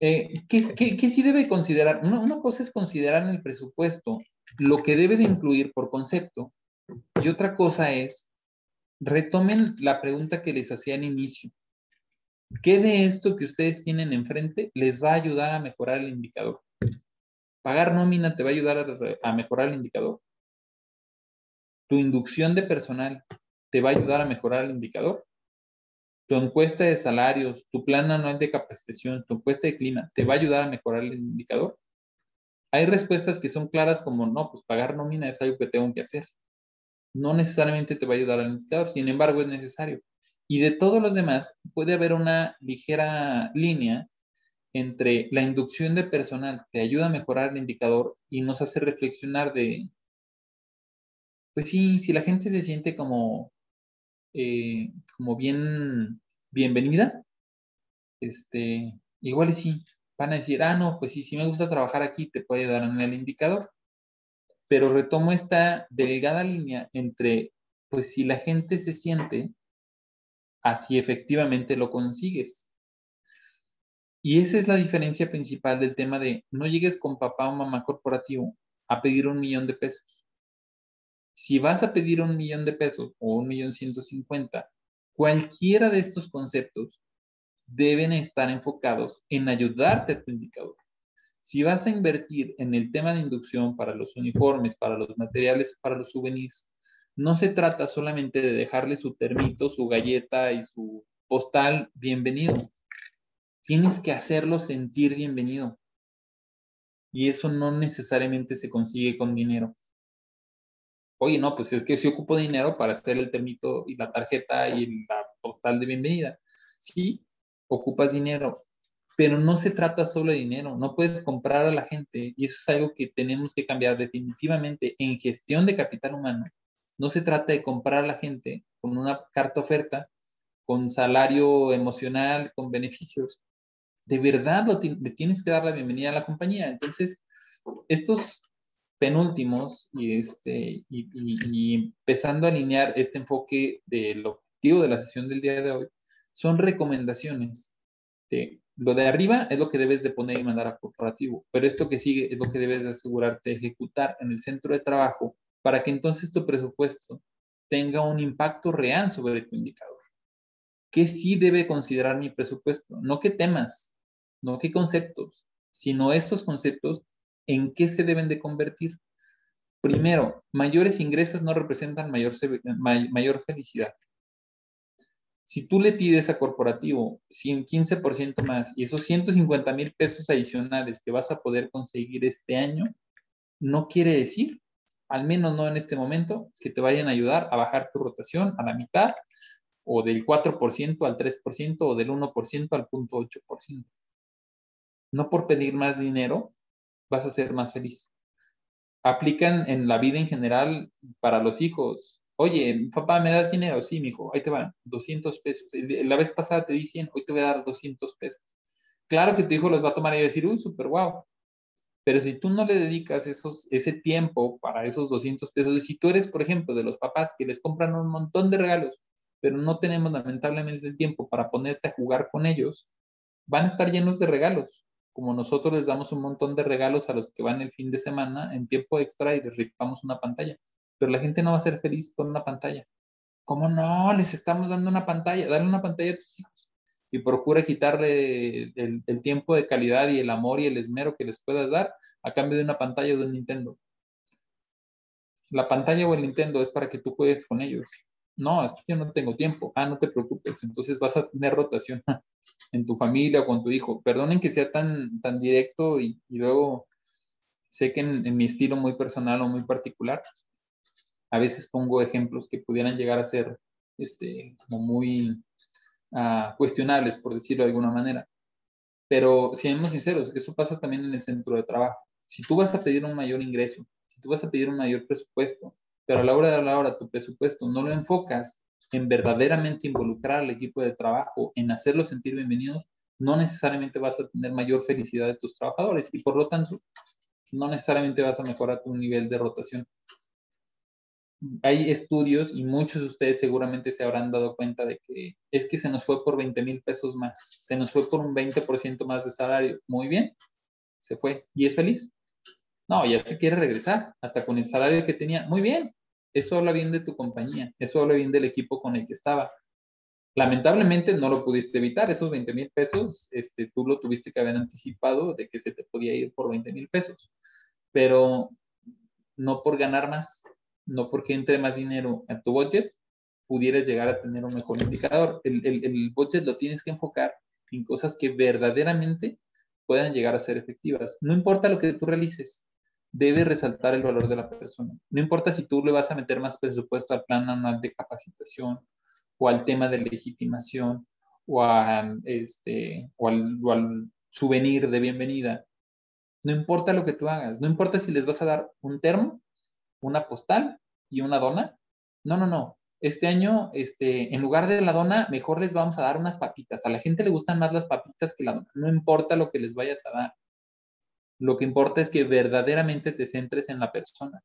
Eh, ¿qué, sí debe considerar? Una, cosa es considerar en el presupuesto lo que debe de incluir por concepto y otra cosa es, retomen la pregunta que les hacía al inicio. ¿Qué de esto que ustedes tienen enfrente les va a ayudar a mejorar el indicador? ¿Pagar nómina te va a ayudar a, a mejorar el indicador? ¿Tu inducción de personal te va a ayudar a mejorar el indicador? Tu encuesta de salarios, tu plan anual de capacitación, tu encuesta de clima, ¿te va a ayudar a mejorar el indicador? Hay respuestas que son claras como, no, pues pagar nómina es algo que tengo que hacer. No necesariamente te va a ayudar al indicador, sin embargo es necesario. Y de todos los demás, puede haber una ligera línea entre la inducción de personal, que ayuda a mejorar el indicador y nos hace reflexionar de, pues sí, si la gente se siente como eh, como bien bienvenida, este, igual y sí, van a decir, ah, no, pues sí, si me gusta trabajar aquí, te puede dar en el indicador. Pero retomo esta delgada línea entre, pues si la gente se siente, así efectivamente lo consigues. Y esa es la diferencia principal del tema de no llegues con papá o mamá corporativo a pedir un millón de pesos si vas a pedir un millón de pesos o un millón ciento cincuenta, cualquiera de estos conceptos deben estar enfocados en ayudarte a tu indicador. Si vas a invertir en el tema de inducción para los uniformes, para los materiales, para los souvenirs, no se trata solamente de dejarle su termito, su galleta y su postal bienvenido. Tienes que hacerlo sentir bienvenido. Y eso no necesariamente se consigue con dinero oye, no, pues es que si ocupo dinero para hacer el termito y la tarjeta y la postal de bienvenida. Sí, ocupas dinero, pero no se trata solo de dinero, no puedes comprar a la gente y eso es algo que tenemos que cambiar definitivamente en gestión de capital humano. No se trata de comprar a la gente con una carta oferta, con salario emocional, con beneficios. De verdad le tienes que dar la bienvenida a la compañía. Entonces, estos penúltimos y, este, y, empezando a alinear este enfoque del objetivo de la sesión del día de hoy, son recomendaciones. De, lo de arriba es lo que debes de poner y mandar a corporativo, pero esto que sigue es lo que debes de asegurarte de ejecutar en el centro de trabajo para que entonces tu presupuesto tenga un impacto real sobre tu indicador. ¿Qué sí debe considerar mi presupuesto? No qué temas, no qué conceptos, sino estos conceptos en qué se deben de convertir. Primero, mayores ingresos no representan mayor, felicidad. Si tú le pides a corporativo 15% más y esos 150 mil pesos adicionales que vas a poder conseguir este año, no quiere decir, al menos no en este momento, que te vayan a ayudar a bajar tu rotación a la mitad o del 4% al 3% o del 1% al 0.8%. No por pedir más dinero vas a ser más feliz. Aplican en la vida en general para los hijos. Oye, papá, ¿me das dinero? Sí, mi hijo, ahí te van, 200 pesos. La vez pasada te di 100, hoy te voy a dar 200 pesos. Claro que tu hijo los va a tomar y decir, uy, súper guau. Pero si tú no le dedicas ese tiempo para esos 200 pesos, y si tú eres, por ejemplo, de los papás que les compran un montón de regalos, pero no tenemos lamentablemente el tiempo para ponerte a jugar con ellos, van a estar llenos de regalos como nosotros les damos un montón de regalos a los que van el fin de semana en tiempo extra y les ripamos una pantalla. Pero la gente no va a ser feliz con una pantalla. ¿Cómo no? Les estamos dando una pantalla. Dale una pantalla a tus hijos. Y procura quitarle el, el tiempo de calidad y el amor y el esmero que les puedas dar a cambio de una pantalla o de un Nintendo. La pantalla o el Nintendo es para que tú juegues con ellos. No, es que yo no tengo tiempo. Ah, no te preocupes. Entonces vas a tener rotación <laughs> en tu familia o con tu hijo. Perdonen que sea tan, tan directo y, luego sé que en, mi estilo muy personal o muy particular, a veces pongo ejemplos que pudieran llegar a ser este, como muy ah, cuestionables, por decirlo de alguna manera. Pero seamos sinceros, eso pasa también en el centro de trabajo. Si tú vas a pedir un mayor ingreso, si tú vas a pedir un mayor presupuesto, pero a la hora de la hora tu presupuesto no lo enfocas en verdaderamente involucrar al equipo de trabajo, en hacerlos sentir bienvenidos, no necesariamente vas a tener mayor felicidad de tus trabajadores y por lo tanto no necesariamente vas a mejorar tu nivel de rotación. Hay estudios y muchos de ustedes seguramente se habrán dado cuenta de que es que se nos fue por 20 mil pesos más, se nos fue por un 20% más de salario. Muy bien, se fue y es feliz. No, ya se quiere regresar, hasta con el salario que tenía. Muy bien, eso habla bien de tu compañía, eso habla bien del equipo con el que estaba. Lamentablemente no lo pudiste evitar, esos 20 mil pesos, este, tú lo tuviste que haber anticipado de que se te podía ir por 20 mil pesos, pero no por ganar más, no porque entre más dinero a tu budget, pudieras llegar a tener un mejor indicador. El, el, el budget lo tienes que enfocar en cosas que verdaderamente puedan llegar a ser efectivas. No importa lo que tú realices, debe resaltar el valor de la persona. No importa si tú le vas a meter más presupuesto al plan anual de capacitación o al tema de legitimación o, a, este, o, al, souvenir de bienvenida. No importa lo que tú hagas, no importa si les vas a dar un termo, una postal y una dona. No, no, no. Este año, este, en lugar de la dona, mejor les vamos a dar unas papitas. A la gente le gustan más las papitas que la dona. No importa lo que les vayas a dar. Lo que importa es que verdaderamente te centres en la persona,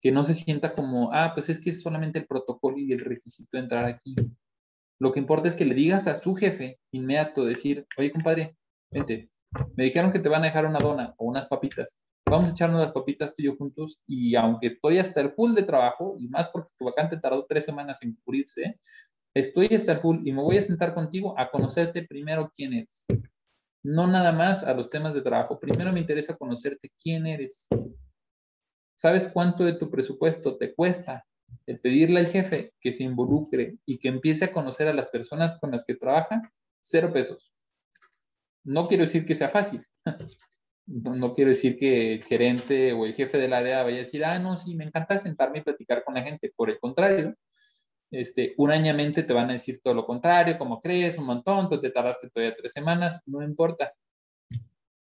que no se sienta como, ah, pues es que es solamente el protocolo y el requisito de entrar aquí. Lo que importa es que le digas a su jefe inmediato, decir, oye, compadre, vente, me dijeron que te van a dejar una dona o unas papitas. Vamos a echarnos las papitas tú y yo juntos y aunque estoy hasta el full de trabajo, y más porque tu vacante tardó tres semanas en cubrirse, estoy hasta el full y me voy a sentar contigo a conocerte primero quién eres no nada más a los temas de trabajo. Primero me interesa conocerte quién eres. ¿Sabes cuánto de tu presupuesto te cuesta el pedirle al jefe que se involucre y que empiece a conocer a las personas con las que trabaja? Cero pesos. No quiero decir que sea fácil. <laughs> No, quiero decir que el gerente o el jefe del área vaya a decir, ah, no, sí, me encanta sentarme y platicar con la gente. Por el contrario, este, añamente te van a decir todo lo contrario, como crees, un montón, tú te tardaste todavía tres semanas, no importa,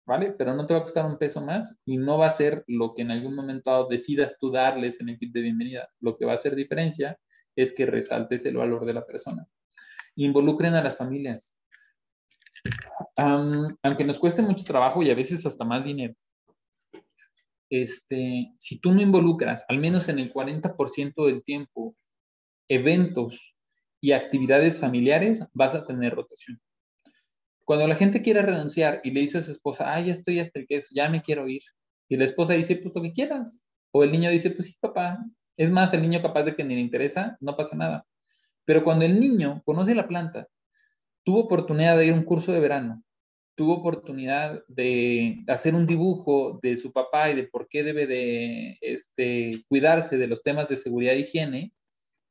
¿vale? Pero no te va a costar un peso más y no va a ser lo que en algún momento decidas tú darles en el kit de bienvenida. Lo que va a hacer diferencia es que resaltes el valor de la persona. Involucren a las familias. aunque nos cueste mucho trabajo y a veces hasta más dinero, este, si tú no involucras, al menos en el 40% del tiempo, eventos y actividades familiares, vas a tener rotación. Cuando la gente quiere renunciar y le dice a su esposa, ay, ya estoy hasta el queso, ya me quiero ir. Y la esposa dice, pues lo que quieras. O el niño dice, pues sí, papá. Es más, el niño capaz de que ni le interesa, no pasa nada. Pero cuando el niño conoce la planta, tuvo oportunidad de ir a un curso de verano, tuvo oportunidad de hacer un dibujo de su papá y de por qué debe de este, cuidarse de los temas de seguridad e higiene,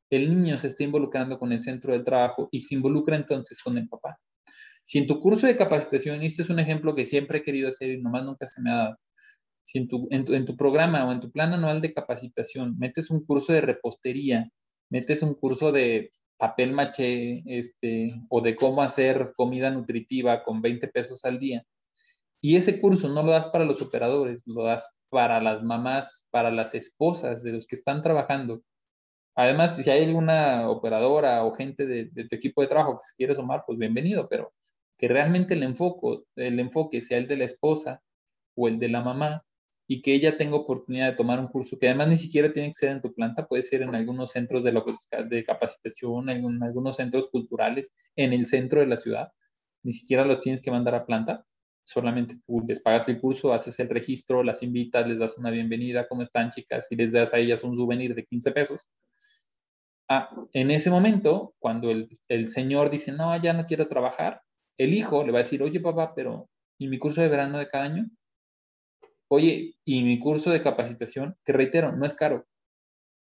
el niño se está involucrando con el centro del trabajo y se involucra entonces con el papá. Si en tu curso de capacitación, y este es un ejemplo que siempre he querido hacer y nomás nunca se me ha dado, si en tu, en tu programa o en tu plan anual de capacitación metes un curso de repostería, metes un curso de papel maché este, o de cómo hacer comida nutritiva con 20 pesos al día. Y ese curso no lo das para los operadores, lo das para las mamás, para las esposas de los que están trabajando. Además, si hay alguna operadora o gente de, tu equipo de trabajo que se quiere sumar, pues bienvenido, pero que realmente el enfoque, el enfoque sea el de la esposa o el de la mamá y que ella tenga oportunidad de tomar un curso que además ni siquiera tiene que ser en tu planta, puede ser en algunos centros de, de capacitación, en algunos centros culturales, en el centro de la ciudad. Ni siquiera los tienes que mandar a planta, solamente tú les pagas el curso, haces el registro, las invitas, les das una bienvenida, ¿cómo están chicas? Y les das a ellas un souvenir de 15 pesos. Ah, en ese momento, cuando el, señor dice, no, ya no quiero trabajar, el hijo le va a decir, oye papá, pero ¿y mi curso de verano de cada año? Oye, y mi curso de capacitación, te reitero, no es caro.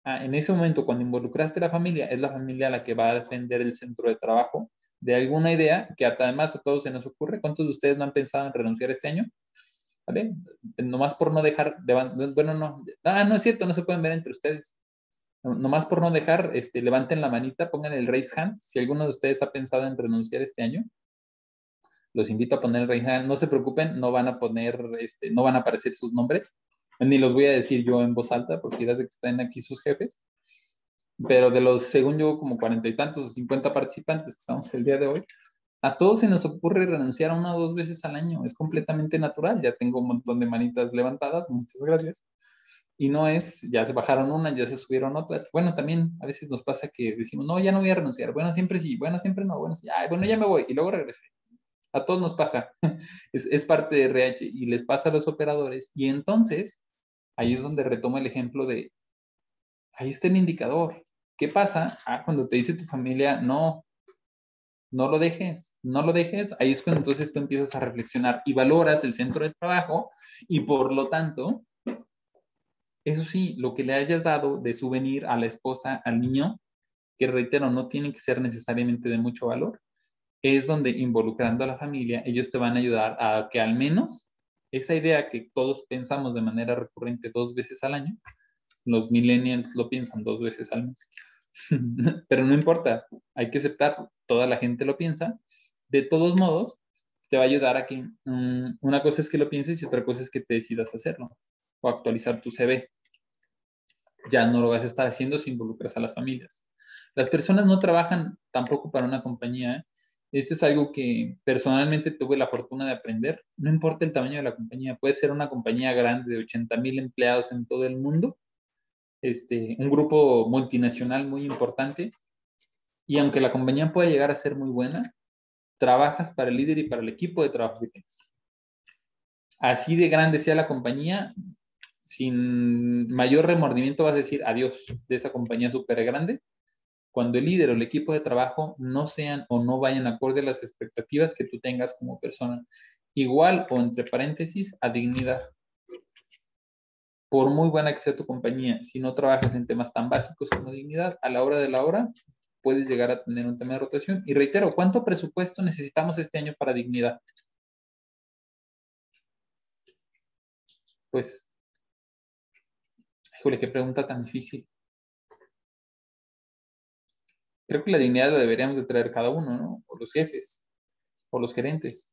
Ah, en ese momento, cuando involucraste a la familia, es la familia la que va a defender el centro de trabajo de alguna idea que además a todos se nos ocurre. ¿Cuántos de ustedes no han pensado en renunciar este año? ¿Vale? Nomás por no dejar, bueno, no, ah, no es cierto, no se pueden ver entre ustedes. Nomás por no dejar, este, levanten la manita, pongan el raise hand. Si alguno de ustedes ha pensado en renunciar este año, los invito a poner el No se preocupen, no van a poner, este, no van a aparecer sus nombres, ni los voy a decir yo en voz alta, por si de que están aquí sus jefes. Pero de los, según yo, como cuarenta y tantos o cincuenta participantes que estamos el día de hoy, a todos se nos ocurre renunciar una o dos veces al año. Es completamente natural. Ya tengo un montón de manitas levantadas. Muchas gracias. Y no es, ya se bajaron una, ya se subieron otras. Bueno, también a veces nos pasa que decimos, no, ya no voy a renunciar. Bueno, siempre sí. Bueno, siempre no. Bueno, ya, bueno, ya me voy. Y luego regresé. A todos nos pasa. <laughs> Es, parte de RH y les pasa a los operadores. Y entonces, ahí es donde retomo el ejemplo de, ahí está el indicador. ¿Qué pasa? Ah, cuando te dice tu familia, no, no lo dejes, no lo dejes, ahí es cuando entonces tú empiezas a reflexionar y valoras el centro de trabajo y por lo tanto, eso sí, lo que le hayas dado de souvenir a la esposa, al niño, que reitero, no tiene que ser necesariamente de mucho valor, es donde involucrando a la familia, ellos te van a ayudar a que al menos esa idea que todos pensamos de manera recurrente dos veces al año, los millennials lo piensan dos veces al mes. <laughs> Pero no importa, hay que aceptar, toda la gente lo piensa. De todos modos, te va a ayudar a que mm, una cosa es que lo pienses y otra cosa es que te decidas hacerlo o actualizar tu CV. Ya no lo vas a estar haciendo si involucras a las familias. Las personas no trabajan tampoco para una compañía, ¿eh? Esto es algo que personalmente tuve la fortuna de aprender. No importa el tamaño de la compañía, puede ser una compañía grande de 80 mil empleados en todo el mundo, este, un grupo multinacional muy importante. Y aunque la compañía pueda llegar a ser muy buena, trabajas para el líder y para el equipo de trabajo que tienes. Así de grande sea la compañía, sin mayor remordimiento vas a decir adiós de esa compañía súper grande cuando el líder o el equipo de trabajo no sean o no vayan acorde a las expectativas que tú tengas como persona. Igual o entre paréntesis a dignidad. Por muy buena que sea tu compañía, si no trabajas en temas tan básicos como dignidad, a la hora de la hora puedes llegar a tener un tema de rotación. Y reitero, ¿cuánto presupuesto necesitamos este año para dignidad? Pues, híjole, qué pregunta tan difícil creo que la dignidad la deberíamos de traer cada uno, ¿no? O los jefes, o los gerentes,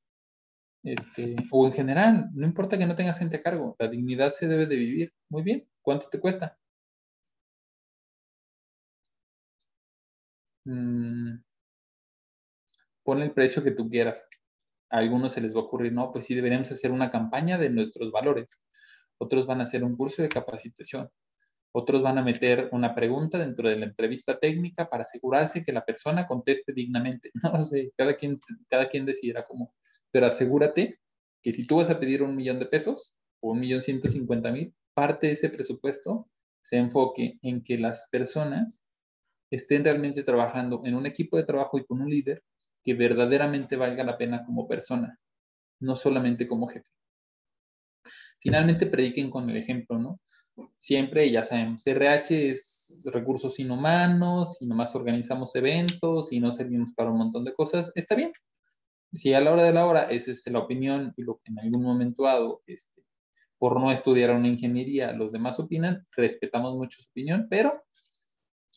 este, o en general, no importa que no tengas gente a cargo, la dignidad se debe de vivir. Muy bien, ¿cuánto te cuesta? Mm, pon el precio que tú quieras. A algunos se les va a ocurrir, no, pues sí, deberíamos hacer una campaña de nuestros valores. Otros van a hacer un curso de capacitación, otros van a meter una pregunta dentro de la entrevista técnica para asegurarse que la persona conteste dignamente. <laughs> No sé, cada quien, cada quien decidirá cómo, pero asegúrate que si tú vas a pedir un millón de pesos o un millón ciento cincuenta mil, parte de ese presupuesto se enfoque en que las personas estén realmente trabajando en un equipo de trabajo y con un líder que verdaderamente valga la pena como persona, no solamente como jefe. Finalmente, prediquen con el ejemplo, ¿no? Siempre, ya sabemos, RH es recursos inhumanos y nomás organizamos eventos y no servimos para un montón de cosas, está bien. Si a la hora de la hora esa es la opinión y lo que en algún momento dado, este, por no estudiar una ingeniería, los demás opinan, respetamos mucho su opinión, pero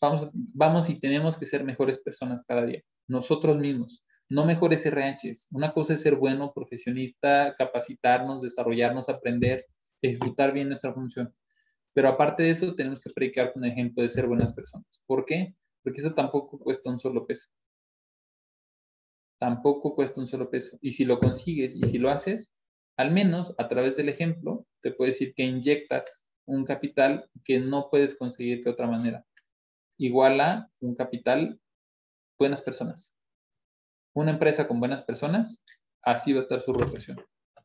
vamos, vamos y tenemos que ser mejores personas cada día, nosotros mismos, no mejores RHs. Una cosa es ser bueno, profesionista, capacitarnos, desarrollarnos, aprender, ejecutar bien nuestra función. Pero aparte de eso, tenemos que predicar con ejemplo de ser buenas personas. ¿Por qué? Porque eso tampoco cuesta un solo peso. Tampoco cuesta un solo peso. Y si lo consigues y si lo haces, al menos a través del ejemplo, te puedo decir que inyectas un capital que no puedes conseguir de otra manera. Igual a un capital buenas personas. Una empresa con buenas personas, así va a estar su rotación.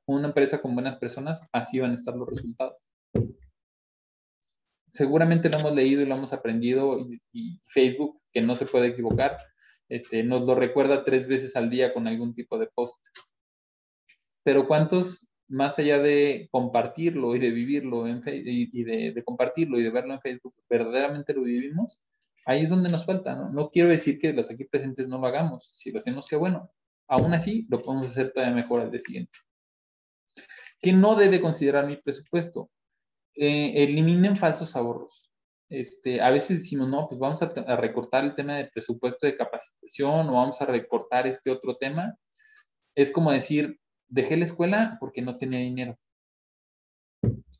Una empresa con buenas personas, así van a estar los resultados. Seguramente lo hemos leído y lo hemos aprendido y, Facebook, que no se puede equivocar, este, nos lo recuerda tres veces al día con algún tipo de post. Pero ¿cuántos, más allá de compartirlo y de vivirlo en y, de compartirlo y de verlo en Facebook, verdaderamente lo vivimos? Ahí es donde nos falta, ¿no? No quiero decir que los aquí presentes no lo hagamos, si lo hacemos, qué bueno. Aún así, lo podemos hacer todavía mejor al día siguiente. ¿Qué no debe considerar mi presupuesto? Eh, eliminen falsos ahorros. Este, a veces decimos, no, pues vamos a, a, recortar el tema de presupuesto de capacitación o vamos a recortar este otro tema. Es como decir, dejé la escuela porque no tenía dinero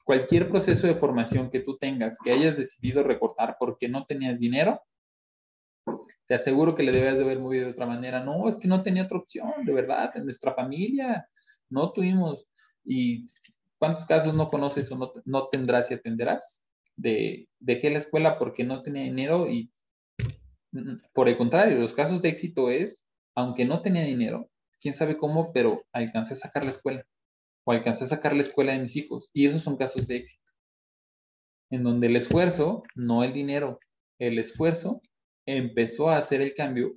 cualquier proceso de formación que tú tengas que hayas decidido recortar porque no tenías dinero, te aseguro que le debes de haber movido de otra manera. No, es que no tenía otra opción, de verdad, en nuestra familia no tuvimos. ¿Y cuántos casos no conoces o no, tendrás y atenderás? De dejé la escuela porque no tenía dinero y por el contrario, los casos de éxito es, aunque no tenía dinero, quién sabe cómo, pero alcancé a sacar la escuela o alcancé a sacar la escuela de mis hijos. Y esos son casos de éxito, en donde el esfuerzo, no el dinero, el esfuerzo empezó a hacer el cambio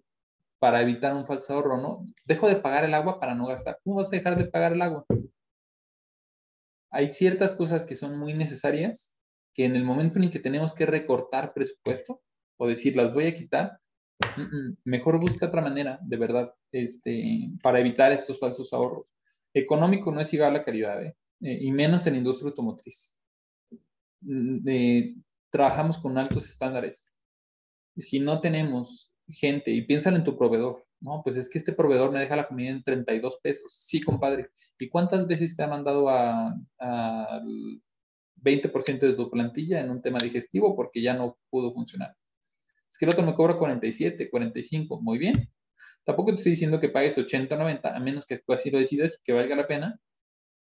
para evitar un falso ahorro, ¿no? Dejo de pagar el agua para no gastar. ¿Cómo vas a dejar de pagar el agua? Hay ciertas cosas que son muy necesarias que en el momento en el que tenemos que recortar presupuesto o decir las voy a quitar, mejor busca otra manera, de verdad, este, para evitar estos falsos ahorros económico no es igual a la calidad, ¿eh? Eh, y menos en industria automotriz. Mm, trabajamos con altos estándares. Si no tenemos gente, y piénsalo en tu proveedor, no, pues es que este proveedor me deja la comida en 32 pesos. Sí, compadre. ¿Y cuántas veces te ha mandado al 20% de tu plantilla en un tema digestivo porque ya no pudo funcionar? Es que el otro me cobra 47, 45. Muy bien. Tampoco te estoy diciendo que pagues 80 90, a menos que tú así lo decidas y que valga la pena,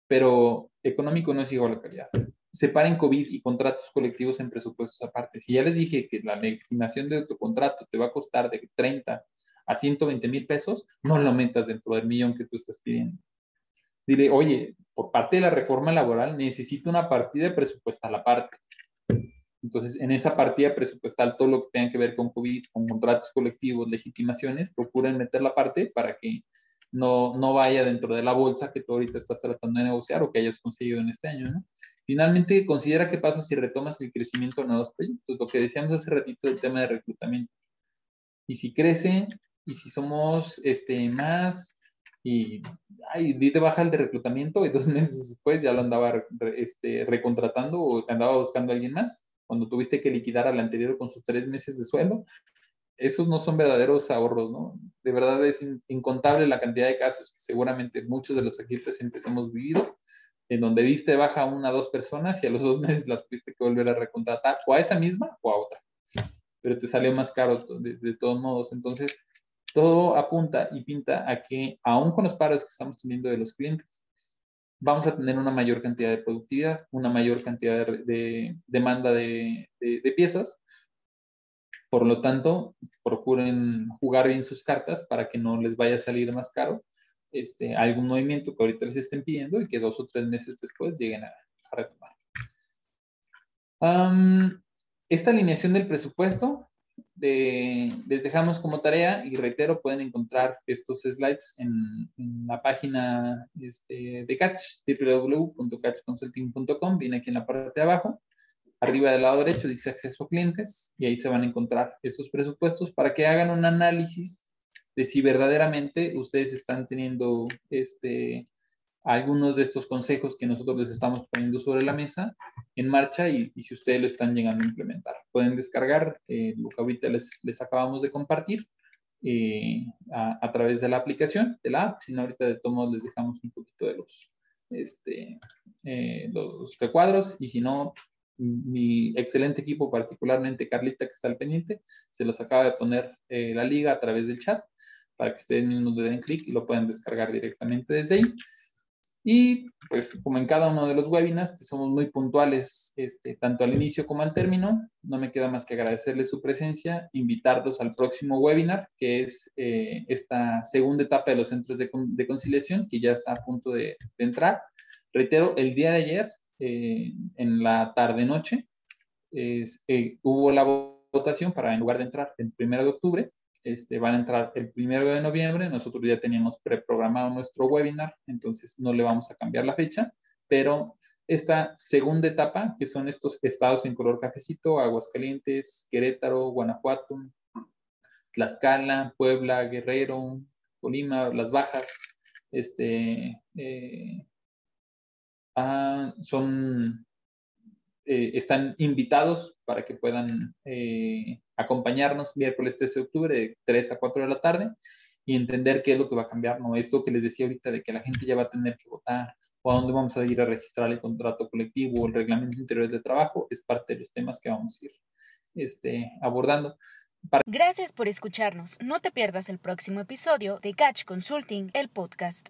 pero económico no es igual a calidad. Separen COVID y contratos colectivos en presupuestos aparte. Si ya les dije que la legitimación de tu contrato te va a costar de 30 a 120 mil pesos, no lo metas dentro del millón que tú estás pidiendo. Dile, oye, por parte de la reforma laboral necesito una partida de presupuesto a la parte. Entonces, en esa partida presupuestal, todo lo que tenga que ver con COVID, con contratos colectivos, legitimaciones, procuren meter la parte para que no, no vaya dentro de la bolsa que tú ahorita estás tratando de negociar o que hayas conseguido en este año, ¿no? Finalmente, considera qué pasa si retomas el crecimiento de nuevos proyectos, lo que decíamos hace ratito del tema de reclutamiento. Y si crece, y si somos este, más, y ay, di de baja el de reclutamiento, y dos <laughs> meses después ya lo andaba este, recontratando o andaba buscando a alguien más, cuando tuviste que liquidar al anterior con sus tres meses de sueldo, esos no son verdaderos ahorros, ¿no? De verdad es incontable la cantidad de casos que seguramente muchos de los aquí presentes hemos vivido, en donde diste baja a una o dos personas y a los dos <laughs> meses la tuviste que volver a recontratar, o a esa misma o a otra. Pero te salió más caro de, de todos modos. Entonces, todo apunta y pinta a que, aún con los paros que estamos teniendo de los clientes, vamos a tener una mayor cantidad de productividad, una mayor cantidad de, demanda de, piezas. Por lo tanto, procuren jugar bien sus cartas para que no les vaya a salir más caro este, algún movimiento que ahorita les estén pidiendo y que dos o tres meses después lleguen a, retomar. esta alineación del presupuesto les dejamos como tarea y reitero, pueden encontrar estos slides en, la página este, de Catch, www.catchconsulting.com, viene aquí en la parte de abajo. Arriba del lado derecho dice acceso a clientes y ahí se van a encontrar estos presupuestos para que hagan un análisis de si verdaderamente ustedes están teniendo este, algunos de estos consejos que nosotros les estamos poniendo sobre la mesa en marcha y, si ustedes lo están llegando a implementar. Pueden descargar eh, lo que ahorita les, les acabamos de compartir eh, a, través de la aplicación, de la app, si no ahorita de todos les dejamos un poquito de los, este, eh, los recuadros y si no, mi excelente equipo, particularmente Carlita que está al pendiente, se los acaba de poner la liga a través del chat para que ustedes mismos le den clic y lo puedan descargar directamente desde ahí. Y pues como en cada uno de los webinars, que somos muy puntuales este, tanto al inicio como al término, no me queda más que agradecerles su presencia, invitarlos al próximo webinar, que es eh, esta segunda etapa de los centros de, conciliación, que ya está a punto de, entrar. Reitero, el día de ayer, eh, en la tarde-noche, eh, hubo la votación para, en lugar de entrar el primero de octubre, este, van a entrar el primero de noviembre. Nosotros ya teníamos preprogramado nuestro webinar, entonces no le vamos a cambiar la fecha, pero esta segunda etapa, que son estos estados en color cafecito, Aguascalientes, Querétaro, Guanajuato, Tlaxcala, Puebla, Guerrero, Colima, Las Bajas, este, eh, ah, son eh, están invitados para que puedan eh, acompañarnos miércoles 13 de octubre de 3 a 4 de la tarde y entender qué es lo que va a cambiar, ¿no? Esto que les decía ahorita de que la gente ya va a tener que votar o a dónde vamos a ir a registrar el contrato colectivo o el reglamento interior de trabajo es parte de los temas que vamos a ir este, abordando. Gracias por escucharnos. No te pierdas el próximo episodio de Catch Consulting, el podcast.